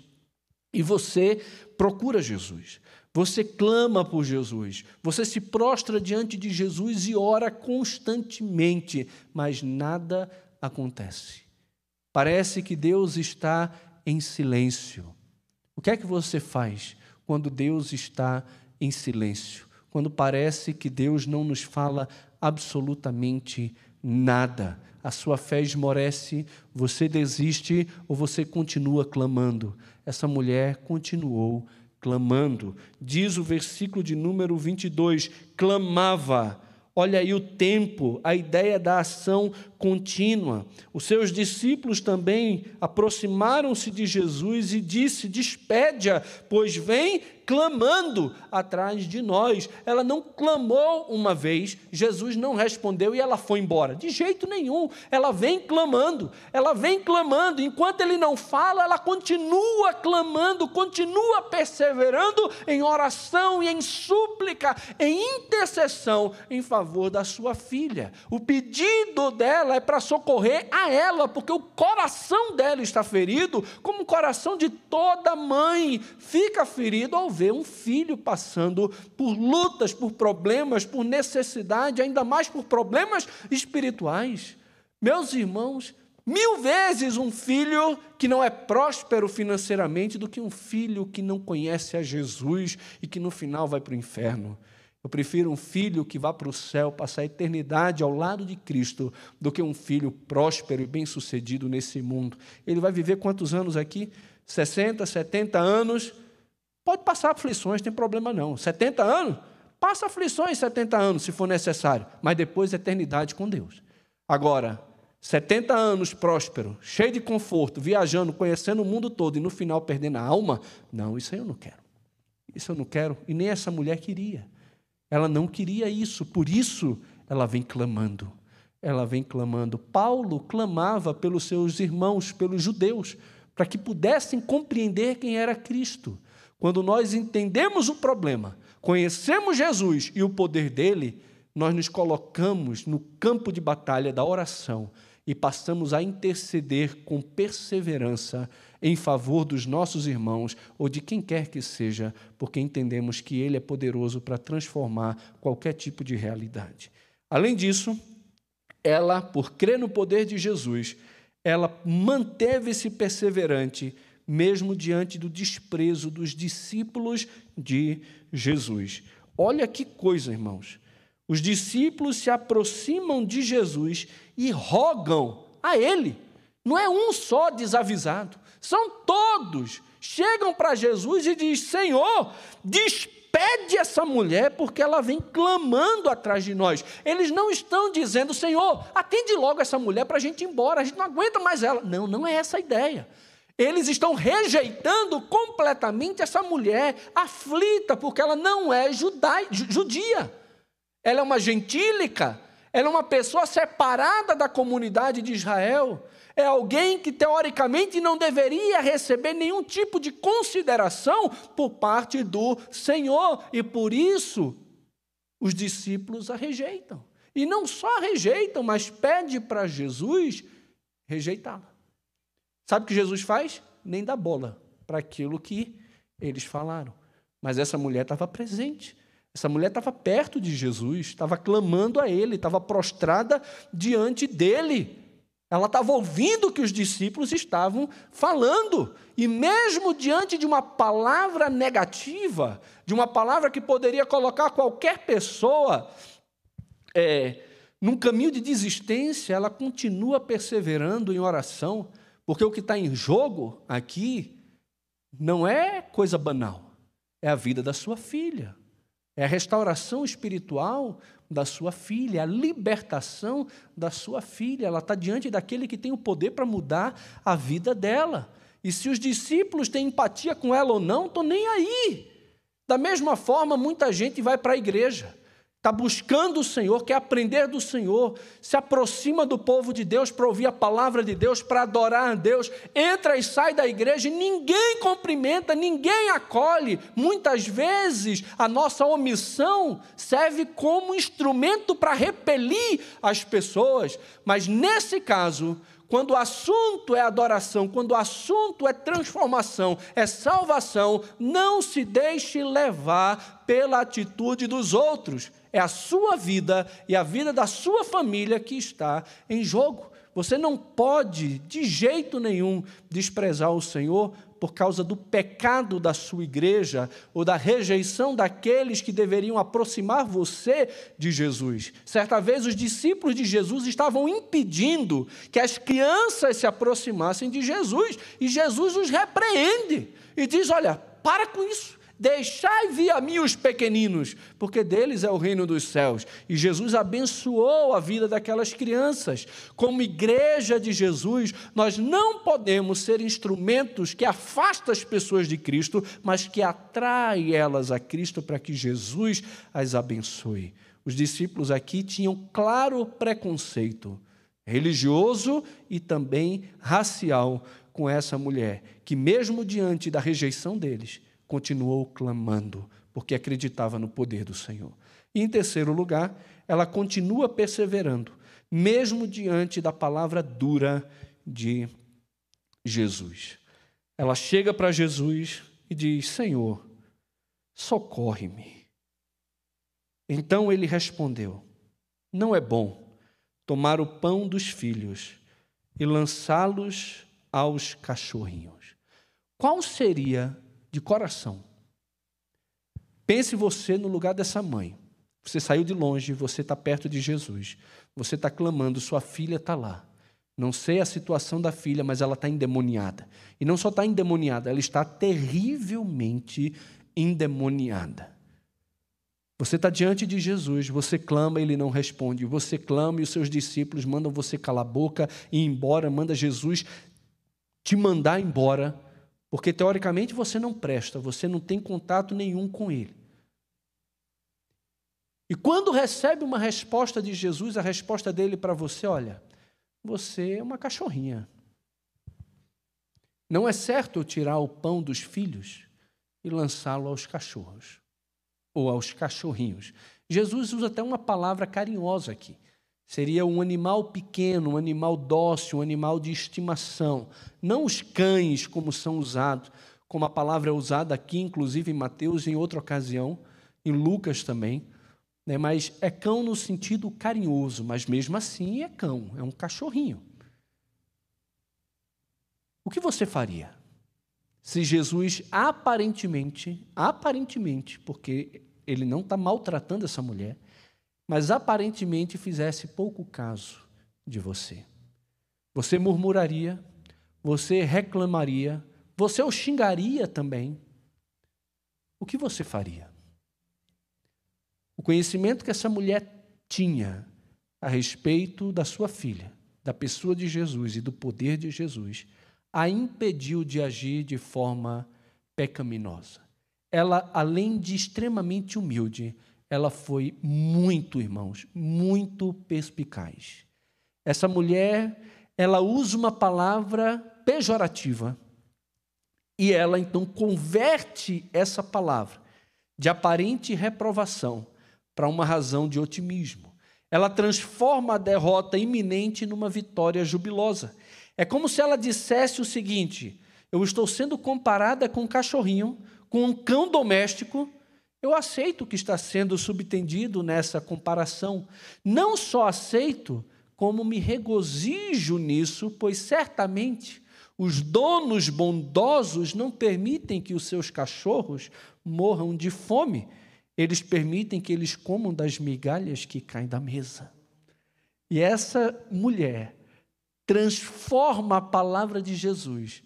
e você procura Jesus. Você clama por Jesus, você se prostra diante de Jesus e ora constantemente, mas nada acontece. Parece que Deus está em silêncio. O que é que você faz quando Deus está em silêncio? Quando parece que Deus não nos fala absolutamente nada a sua fé esmorece, você desiste ou você continua clamando. Essa mulher continuou clamando. Diz o versículo de número 22: clamava. Olha aí o tempo, a ideia da ação contínua. Os seus discípulos também aproximaram-se de Jesus e disse: Despede-a, pois vem clamando atrás de nós. Ela não clamou uma vez, Jesus não respondeu e ela foi embora. De jeito nenhum. Ela vem clamando, ela vem clamando. Enquanto ele não fala, ela continua clamando, continua perseverando em oração e em súplica, em intercessão em favor da sua filha. O pedido dela é para socorrer a ela, porque o coração dela está ferido, como o coração de toda mãe fica ferido ao ver um filho passando por lutas, por problemas, por necessidade, ainda mais por problemas espirituais. Meus irmãos, mil vezes um filho que não é próspero financeiramente do que um filho que não conhece a Jesus e que no final vai para o inferno. Eu prefiro um filho que vá para o céu, passar a eternidade ao lado de Cristo, do que um filho próspero e bem-sucedido nesse mundo. Ele vai viver quantos anos aqui? 60, 70 anos Pode passar aflições, tem problema não. 70 anos? Passa aflições 70 anos, se for necessário, mas depois eternidade com Deus. Agora, 70 anos próspero, cheio de conforto, viajando, conhecendo o mundo todo e no final perdendo a alma, não, isso eu não quero. Isso eu não quero, e nem essa mulher queria. Ela não queria isso, por isso ela vem clamando. Ela vem clamando. Paulo clamava pelos seus irmãos, pelos judeus, para que pudessem compreender quem era Cristo. Quando nós entendemos o problema, conhecemos Jesus e o poder dele, nós nos colocamos no campo de batalha da oração e passamos a interceder com perseverança em favor dos nossos irmãos ou de quem quer que seja, porque entendemos que Ele é poderoso para transformar qualquer tipo de realidade. Além disso, ela, por crer no poder de Jesus, ela manteve-se perseverante mesmo diante do desprezo dos discípulos de Jesus. Olha que coisa, irmãos. Os discípulos se aproximam de Jesus e rogam a Ele. Não é um só desavisado, são todos. Chegam para Jesus e dizem: Senhor, despede essa mulher, porque ela vem clamando atrás de nós. Eles não estão dizendo: Senhor, atende logo essa mulher para a gente ir embora, a gente não aguenta mais ela. Não, não é essa a ideia. Eles estão rejeitando completamente essa mulher aflita, porque ela não é judia. Ela é uma gentílica, ela é uma pessoa separada da comunidade de Israel. É alguém que teoricamente não deveria receber nenhum tipo de consideração por parte do Senhor, e por isso os discípulos a rejeitam. E não só a rejeitam, mas pede para Jesus rejeitá-la. Sabe o que Jesus faz? Nem dá bola para aquilo que eles falaram. Mas essa mulher estava presente. Essa mulher estava perto de Jesus, estava clamando a ele, estava prostrada diante dele. Ela estava ouvindo o que os discípulos estavam falando. E mesmo diante de uma palavra negativa, de uma palavra que poderia colocar qualquer pessoa é, num caminho de desistência, ela continua perseverando em oração, porque o que está em jogo aqui não é coisa banal, é a vida da sua filha, é a restauração espiritual da sua filha, a libertação da sua filha. Ela está diante daquele que tem o poder para mudar a vida dela. E se os discípulos têm empatia com ela ou não, estou nem aí. Da mesma forma, muita gente vai para a igreja, está buscando o Senhor, quer aprender do Senhor, se aproxima do povo de Deus para ouvir a palavra de Deus, para adorar a Deus, entra e sai da igreja e ninguém cumprimenta, ninguém acolhe. Muitas vezes a nossa omissão serve como instrumento para repelir as pessoas, mas nesse caso, quando o assunto é adoração, quando o assunto é transformação, é salvação, não se deixe levar pela atitude dos outros. É a sua vida e a vida da sua família que está em jogo. Você não pode, de jeito nenhum, desprezar o Senhor por causa do pecado da sua igreja ou da rejeição daqueles que deveriam aproximar você de Jesus. Certa vez, os discípulos de Jesus estavam impedindo que as crianças se aproximassem de Jesus e Jesus os repreende e diz: Olha, para com isso. Deixai vir a mim os pequeninos, porque deles é o reino dos céus. E Jesus abençoou a vida daquelas crianças. Como igreja de Jesus, nós não podemos ser instrumentos que afastam as pessoas de Cristo, mas que atraem elas a Cristo para que Jesus as abençoe. Os discípulos aqui tinham claro preconceito religioso e também racial com essa mulher, que mesmo diante da rejeição deles, continuou clamando, porque acreditava no poder do Senhor. E em terceiro lugar, ela continua perseverando, mesmo diante da palavra dura de Jesus. Ela chega para Jesus e diz: Senhor, socorre-me. Então ele respondeu: Não é bom tomar o pão dos filhos e lançá-los aos cachorrinhos. Qual seria de coração. Pense você no lugar dessa mãe. Você saiu de longe, você está perto de Jesus. Você está clamando, sua filha está lá. Não sei a situação da filha, mas ela está endemoniada. E não só está endemoniada, ela está terrivelmente endemoniada. Você está diante de Jesus, você clama, ele não responde. Você clama e os seus discípulos mandam você calar a boca e ir embora, manda Jesus te mandar embora. Porque teoricamente você não presta, você não tem contato nenhum com ele. E quando recebe uma resposta de Jesus, a resposta dele para você, olha, você é uma cachorrinha. Não é certo eu tirar o pão dos filhos e lançá-lo aos cachorros ou aos cachorrinhos. Jesus usa até uma palavra carinhosa aqui. Seria um animal pequeno, um animal dócil, um animal de estimação. Não os cães, como são usados, como a palavra é usada aqui, inclusive em Mateus, em outra ocasião, em Lucas também. Né? Mas é cão no sentido carinhoso, mas mesmo assim é cão, é um cachorrinho. O que você faria se Jesus aparentemente, aparentemente, porque ele não está maltratando essa mulher, mas aparentemente fizesse pouco caso de você. Você murmuraria, você reclamaria, você o xingaria também. O que você faria? O conhecimento que essa mulher tinha a respeito da sua filha, da pessoa de Jesus e do poder de Jesus, a impediu de agir de forma pecaminosa. Ela, além de extremamente humilde, ela foi muito, irmãos, muito perspicaz. Essa mulher, ela usa uma palavra pejorativa e ela então converte essa palavra de aparente reprovação para uma razão de otimismo. Ela transforma a derrota iminente numa vitória jubilosa. É como se ela dissesse o seguinte: eu estou sendo comparada com um cachorrinho, com um cão doméstico. Eu aceito o que está sendo subtendido nessa comparação. Não só aceito, como me regozijo nisso, pois certamente os donos bondosos não permitem que os seus cachorros morram de fome, eles permitem que eles comam das migalhas que caem da mesa. E essa mulher transforma a palavra de Jesus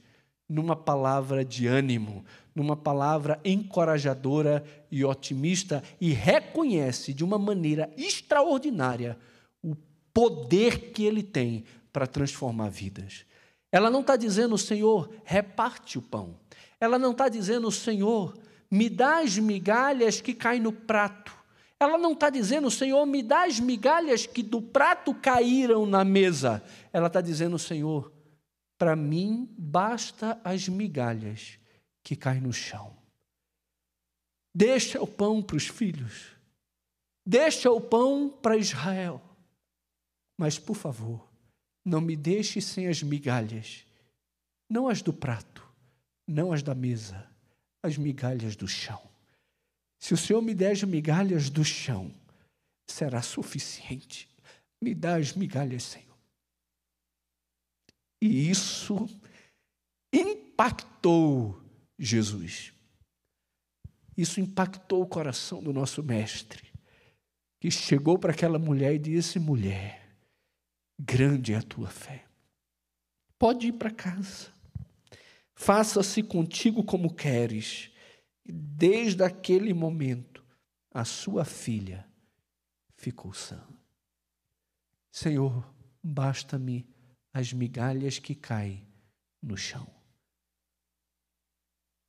numa palavra de ânimo, numa palavra encorajadora e otimista e reconhece de uma maneira extraordinária o poder que ele tem para transformar vidas. Ela não está dizendo, Senhor, reparte o pão. Ela não está dizendo, Senhor, me dá as migalhas que caem no prato. Ela não está dizendo, Senhor, me dá as migalhas que do prato caíram na mesa. Ela está dizendo, Senhor, para mim basta as migalhas que caem no chão. Deixa o pão para os filhos. Deixa o pão para Israel. Mas, por favor, não me deixe sem as migalhas, não as do prato, não as da mesa, as migalhas do chão. Se o Senhor me der as migalhas do chão, será suficiente. Me dá as migalhas, Senhor. E isso impactou Jesus. Isso impactou o coração do nosso mestre, que chegou para aquela mulher e disse: mulher, grande é a tua fé. Pode ir para casa. Faça-se contigo como queres. Desde aquele momento, a sua filha ficou sã. Senhor, basta-me as migalhas que caem no chão.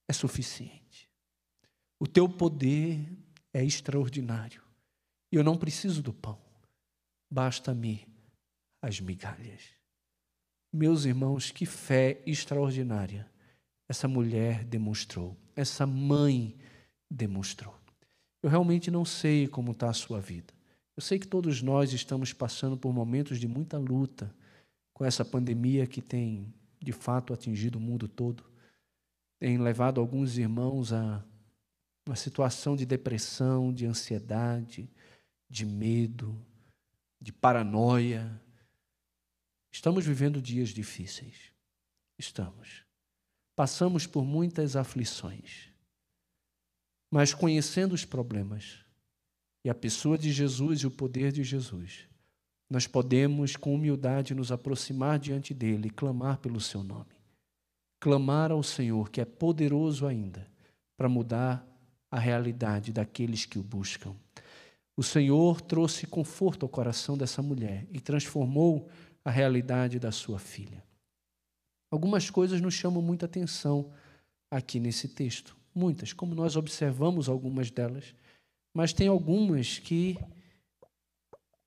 É suficiente. O teu poder é extraordinário. E eu não preciso do pão. Basta-me as migalhas. Meus irmãos, que fé extraordinária essa mulher demonstrou, essa mãe demonstrou. Eu realmente não sei como está a sua vida. Eu sei que todos nós estamos passando por momentos de muita luta com essa pandemia que tem, de fato, atingido o mundo todo. Tem levado alguns irmãos a uma situação de depressão, de ansiedade, de medo, de paranoia, Estamos vivendo dias difíceis. Estamos. Passamos por muitas aflições. Mas conhecendo os problemas e a pessoa de Jesus e o poder de Jesus, nós podemos, com humildade, nos aproximar diante dele e clamar pelo seu nome. Clamar ao Senhor, que é poderoso ainda, para mudar a realidade daqueles que o buscam. O Senhor trouxe conforto ao coração dessa mulher e transformou a realidade da sua filha. Algumas coisas nos chamam muita atenção aqui nesse texto, muitas, como nós observamos algumas delas, mas tem algumas que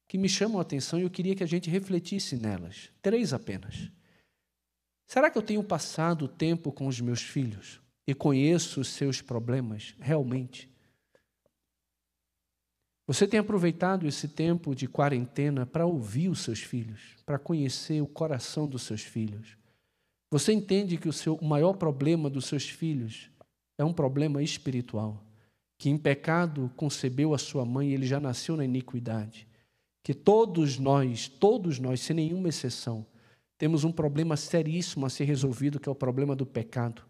que me chamam a atenção e eu queria que a gente refletisse nelas. Três apenas. Será que eu tenho passado tempo com os meus filhos e conheço os seus problemas realmente? Você tem aproveitado esse tempo de quarentena para ouvir os seus filhos, para conhecer o coração dos seus filhos. Você entende que o, seu, o maior problema dos seus filhos é um problema espiritual, que em pecado concebeu a sua mãe e ele já nasceu na iniquidade. Que todos nós, todos nós, sem nenhuma exceção, temos um problema seríssimo a ser resolvido, que é o problema do pecado,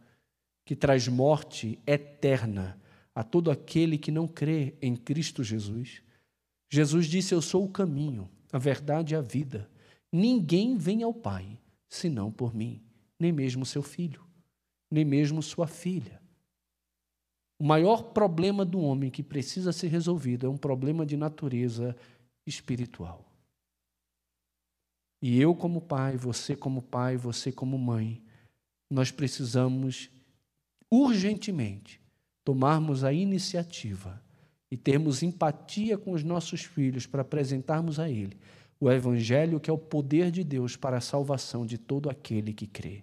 que traz morte eterna a todo aquele que não crê em Cristo Jesus. Jesus disse: Eu sou o caminho, a verdade e a vida. Ninguém vem ao Pai senão por mim, nem mesmo seu filho, nem mesmo sua filha. O maior problema do homem que precisa ser resolvido é um problema de natureza espiritual. E eu, como pai, você, como pai, você, como mãe, nós precisamos urgentemente tomarmos a iniciativa e termos empatia com os nossos filhos para apresentarmos a Ele o Evangelho, que é o poder de Deus para a salvação de todo aquele que crê.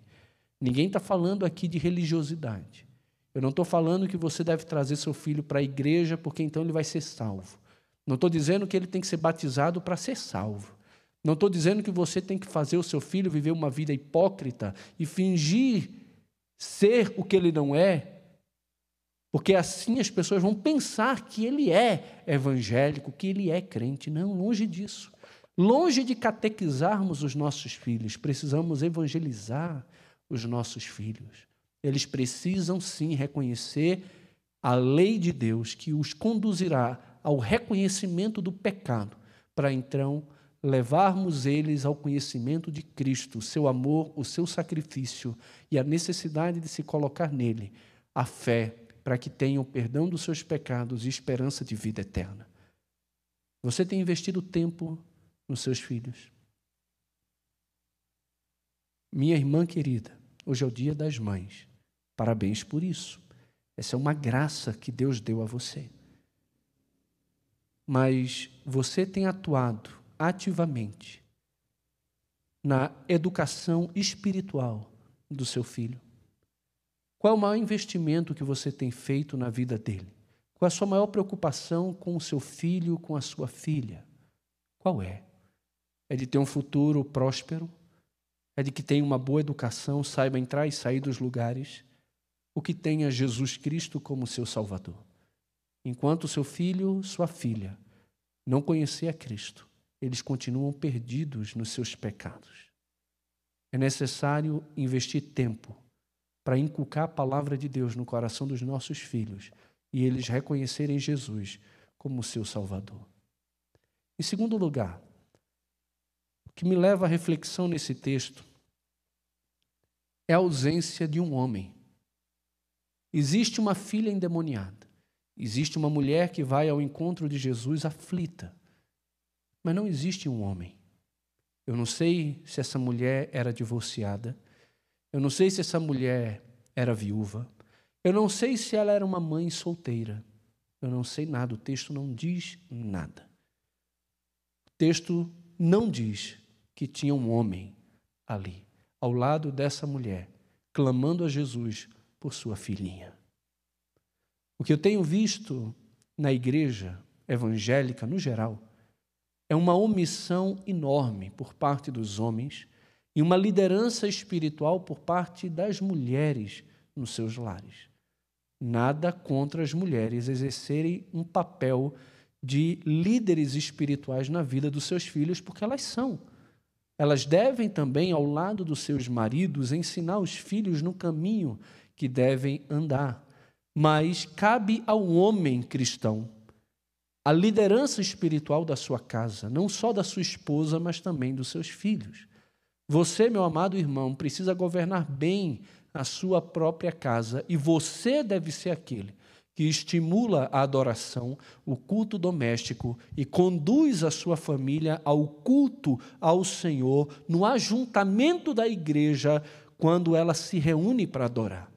Ninguém está falando aqui de religiosidade. Eu não estou falando que você deve trazer seu filho para a igreja porque então ele vai ser salvo. Não estou dizendo que ele tem que ser batizado para ser salvo. Não estou dizendo que você tem que fazer o seu filho viver uma vida hipócrita e fingir ser o que ele não é, porque assim as pessoas vão pensar que ele é evangélico, que ele é crente. Não, longe disso. Longe de catequizarmos os nossos filhos, precisamos evangelizar os nossos filhos. Eles precisam sim reconhecer a lei de Deus que os conduzirá ao reconhecimento do pecado, para então levarmos eles ao conhecimento de Cristo, o seu amor, o seu sacrifício e a necessidade de se colocar nele a fé, para que tenham perdão dos seus pecados e esperança de vida eterna. Você tem investido tempo nos seus filhos. Minha irmã querida, hoje é o dia das mães. Parabéns por isso. Essa é uma graça que Deus deu a você mas você tem atuado ativamente na educação espiritual do seu filho? Qual é o maior investimento que você tem feito na vida dele? Qual é a sua maior preocupação com o seu filho, com a sua filha? Qual é? É de ter um futuro próspero? É de que tenha uma boa educação, saiba entrar e sair dos lugares? O que tenha Jesus Cristo como seu Salvador? Enquanto seu filho, sua filha, não conhecer a Cristo, eles continuam perdidos nos seus pecados. É necessário investir tempo para inculcar a palavra de Deus no coração dos nossos filhos e eles reconhecerem Jesus como seu Salvador. Em segundo lugar, o que me leva à reflexão nesse texto é a ausência de um homem. Existe uma filha endemoniada. Existe uma mulher que vai ao encontro de Jesus aflita, mas não existe um homem. Eu não sei se essa mulher era divorciada, eu não sei se essa mulher era viúva, eu não sei se ela era uma mãe solteira, eu não sei nada, o texto não diz nada. O texto não diz que tinha um homem ali, ao lado dessa mulher, clamando a Jesus por sua filhinha. O que eu tenho visto na igreja evangélica no geral é uma omissão enorme por parte dos homens e uma liderança espiritual por parte das mulheres nos seus lares. Nada contra as mulheres exercerem um papel de líderes espirituais na vida dos seus filhos, porque elas são. Elas devem também, ao lado dos seus maridos, ensinar os filhos no caminho que devem andar mas cabe ao homem cristão a liderança espiritual da sua casa, não só da sua esposa, mas também dos seus filhos. Você, meu amado irmão, precisa governar bem a sua própria casa e você deve ser aquele que estimula a adoração, o culto doméstico e conduz a sua família ao culto ao Senhor no ajuntamento da igreja quando ela se reúne para adorar.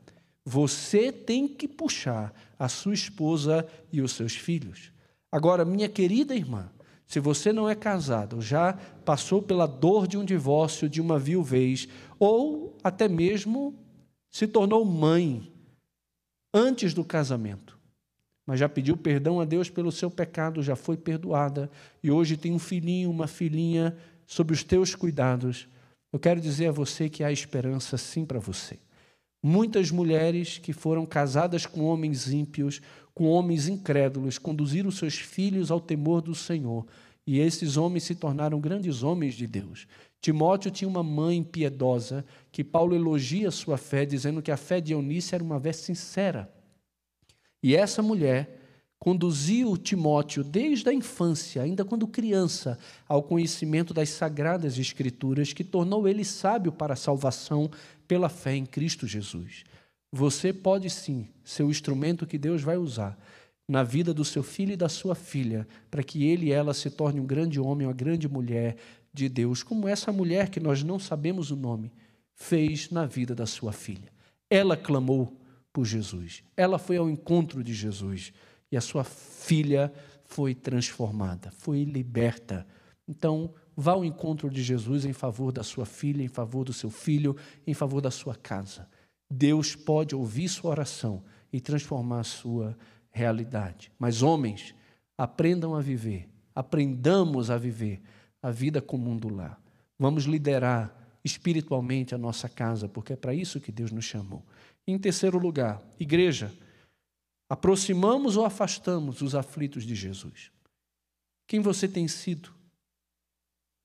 Você tem que puxar a sua esposa e os seus filhos. Agora, minha querida irmã, se você não é casado, já passou pela dor de um divórcio, de uma viuvez, ou até mesmo se tornou mãe antes do casamento, mas já pediu perdão a Deus pelo seu pecado, já foi perdoada, e hoje tem um filhinho, uma filhinha sob os teus cuidados, eu quero dizer a você que há esperança sim para você. Muitas mulheres que foram casadas com homens ímpios, com homens incrédulos, conduziram seus filhos ao temor do Senhor. E esses homens se tornaram grandes homens de Deus. Timóteo tinha uma mãe piedosa, que Paulo elogia sua fé, dizendo que a fé de Eunice era uma fé sincera. E essa mulher conduziu Timóteo desde a infância, ainda quando criança, ao conhecimento das sagradas escrituras, que tornou ele sábio para a salvação pela fé em Cristo Jesus. Você pode sim ser o instrumento que Deus vai usar na vida do seu filho e da sua filha, para que ele e ela se tornem um grande homem, uma grande mulher de Deus, como essa mulher que nós não sabemos o nome, fez na vida da sua filha. Ela clamou por Jesus, ela foi ao encontro de Jesus e a sua filha foi transformada, foi liberta. Então, Vá ao encontro de Jesus em favor da sua filha, em favor do seu filho, em favor da sua casa. Deus pode ouvir sua oração e transformar a sua realidade. Mas, homens, aprendam a viver, aprendamos a viver a vida comum do lar. Vamos liderar espiritualmente a nossa casa, porque é para isso que Deus nos chamou. Em terceiro lugar, igreja, aproximamos ou afastamos os aflitos de Jesus? Quem você tem sido?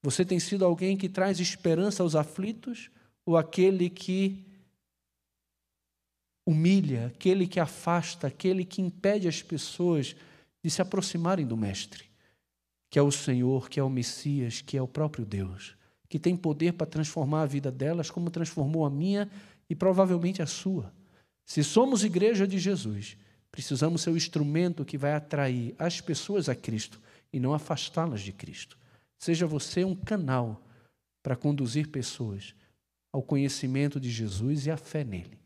Você tem sido alguém que traz esperança aos aflitos ou aquele que humilha, aquele que afasta, aquele que impede as pessoas de se aproximarem do Mestre, que é o Senhor, que é o Messias, que é o próprio Deus, que tem poder para transformar a vida delas como transformou a minha e provavelmente a sua. Se somos igreja de Jesus, precisamos ser o instrumento que vai atrair as pessoas a Cristo e não afastá-las de Cristo. Seja você um canal para conduzir pessoas ao conhecimento de Jesus e à fé nele.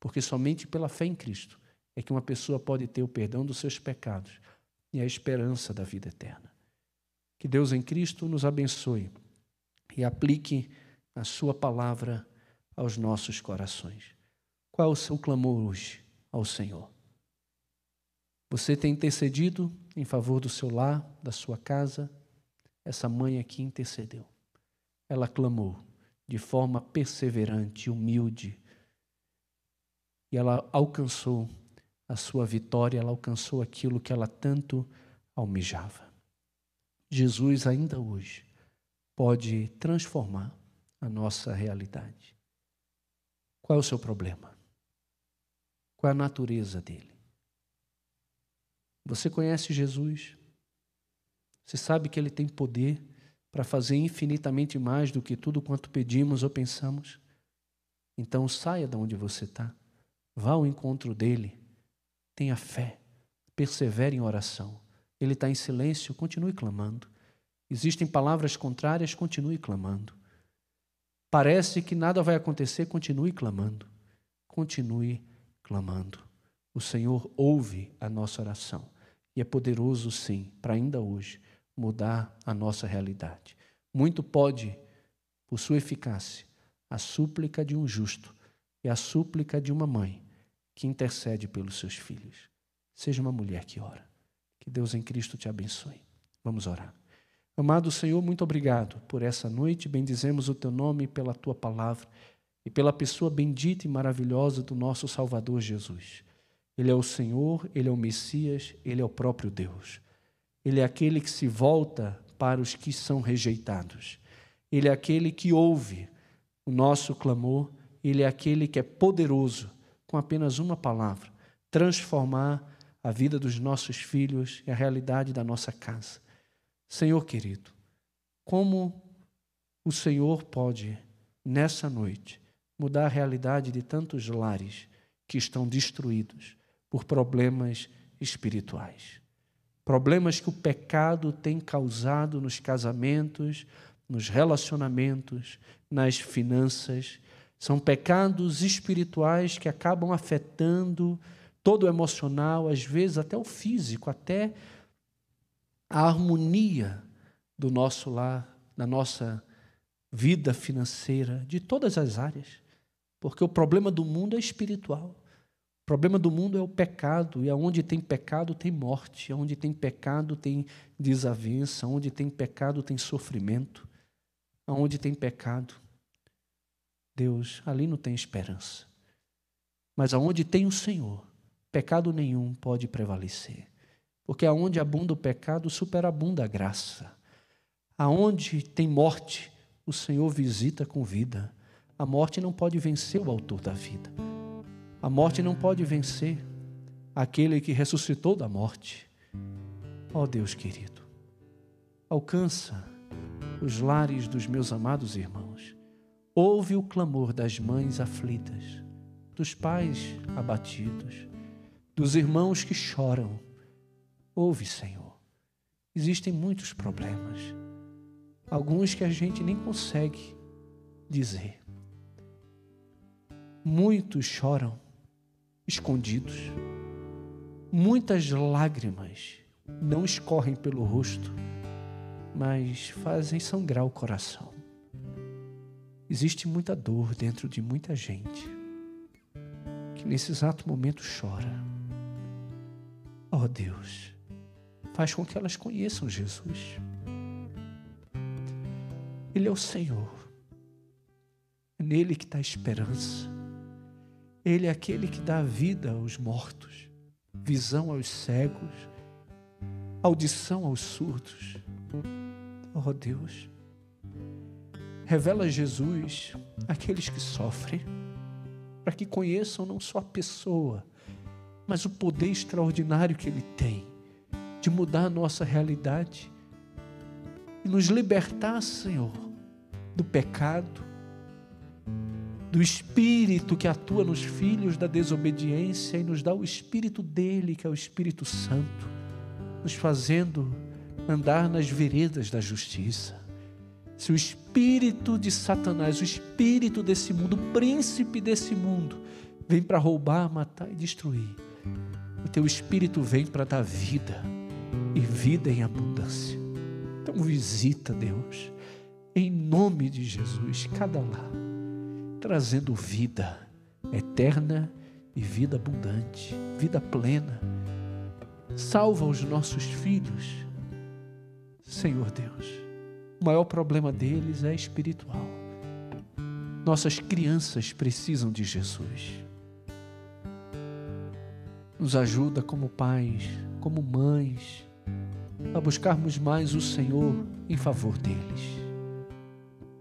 Porque somente pela fé em Cristo é que uma pessoa pode ter o perdão dos seus pecados e a esperança da vida eterna. Que Deus em Cristo nos abençoe e aplique a Sua palavra aos nossos corações. Qual é o seu clamor hoje ao Senhor? Você tem intercedido em favor do seu lar, da sua casa? essa mãe aqui intercedeu. Ela clamou de forma perseverante, humilde. E ela alcançou a sua vitória, ela alcançou aquilo que ela tanto almejava. Jesus, ainda hoje, pode transformar a nossa realidade. Qual é o seu problema? Qual é a natureza dele? Você conhece Jesus? Você sabe que Ele tem poder para fazer infinitamente mais do que tudo quanto pedimos ou pensamos? Então saia de onde você está, vá ao encontro dele, tenha fé, persevere em oração. Ele está em silêncio, continue clamando. Existem palavras contrárias, continue clamando. Parece que nada vai acontecer, continue clamando. Continue clamando. O Senhor ouve a nossa oração e é poderoso, sim, para ainda hoje mudar a nossa realidade. Muito pode, por sua eficácia, a súplica de um justo e a súplica de uma mãe que intercede pelos seus filhos. Seja uma mulher que ora. Que Deus em Cristo te abençoe. Vamos orar. Amado Senhor, muito obrigado por essa noite. Bendizemos o teu nome pela tua palavra e pela pessoa bendita e maravilhosa do nosso Salvador Jesus. Ele é o Senhor, ele é o Messias, ele é o próprio Deus. Ele é aquele que se volta para os que são rejeitados. Ele é aquele que ouve o nosso clamor. Ele é aquele que é poderoso, com apenas uma palavra, transformar a vida dos nossos filhos e a realidade da nossa casa. Senhor querido, como o Senhor pode, nessa noite, mudar a realidade de tantos lares que estão destruídos por problemas espirituais? problemas que o pecado tem causado nos casamentos, nos relacionamentos, nas finanças. São pecados espirituais que acabam afetando todo o emocional, às vezes até o físico, até a harmonia do nosso lar, da nossa vida financeira, de todas as áreas. Porque o problema do mundo é espiritual. O problema do mundo é o pecado, e aonde tem pecado tem morte, aonde tem pecado tem desavença, aonde tem pecado tem sofrimento, aonde tem pecado, Deus, ali não tem esperança. Mas aonde tem o Senhor, pecado nenhum pode prevalecer. Porque aonde abunda o pecado, superabunda a graça. Aonde tem morte, o Senhor visita com vida. A morte não pode vencer o autor da vida. A morte não pode vencer aquele que ressuscitou da morte. Ó oh Deus querido, alcança os lares dos meus amados irmãos. Ouve o clamor das mães aflitas, dos pais abatidos, dos irmãos que choram. Ouve, Senhor. Existem muitos problemas, alguns que a gente nem consegue dizer. Muitos choram escondidos. Muitas lágrimas não escorrem pelo rosto, mas fazem sangrar o coração. Existe muita dor dentro de muita gente que nesse exato momento chora. Oh Deus, Faz com que elas conheçam Jesus. Ele é o Senhor. É nele que está a esperança. Ele é aquele que dá vida aos mortos, visão aos cegos, audição aos surdos. Oh Deus, revela Jesus àqueles que sofrem, para que conheçam não só a pessoa, mas o poder extraordinário que Ele tem de mudar a nossa realidade e nos libertar, Senhor, do pecado, do espírito que atua nos filhos da desobediência e nos dá o espírito dele, que é o Espírito Santo, nos fazendo andar nas veredas da justiça. Se o espírito de Satanás, o espírito desse mundo, o príncipe desse mundo, vem para roubar, matar e destruir, o teu espírito vem para dar vida e vida em abundância. Então visita, Deus, em nome de Jesus, cada lar trazendo vida eterna e vida abundante, vida plena. Salva os nossos filhos, Senhor Deus. O maior problema deles é espiritual. Nossas crianças precisam de Jesus. Nos ajuda como pais, como mães, a buscarmos mais o Senhor em favor deles.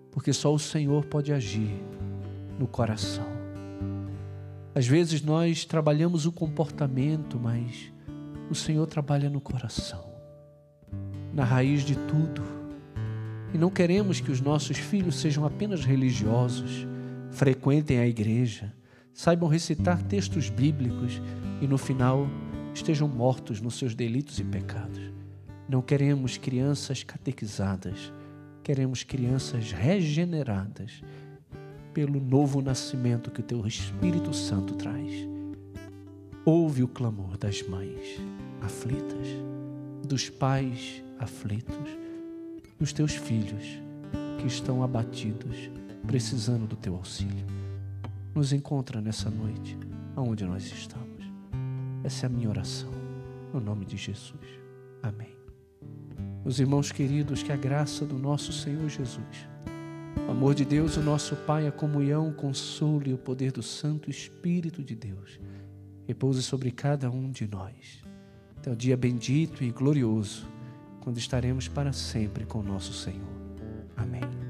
Porque só o Senhor pode agir no coração. Às vezes nós trabalhamos o comportamento, mas o Senhor trabalha no coração, na raiz de tudo. E não queremos que os nossos filhos sejam apenas religiosos, frequentem a igreja, saibam recitar textos bíblicos e no final estejam mortos nos seus delitos e pecados. Não queremos crianças catequizadas, queremos crianças regeneradas pelo novo nascimento que o teu Espírito Santo traz. Ouve o clamor das mães aflitas, dos pais aflitos, dos teus filhos que estão abatidos, precisando do teu auxílio. Nos encontra nessa noite, aonde nós estamos. Essa é a minha oração, no nome de Jesus. Amém. Meus irmãos queridos, que a graça do nosso Senhor Jesus o amor de Deus, o nosso Pai, a comunhão, o consolo e o poder do Santo Espírito de Deus repouse sobre cada um de nós. Até o dia bendito e glorioso, quando estaremos para sempre com nosso Senhor. Amém.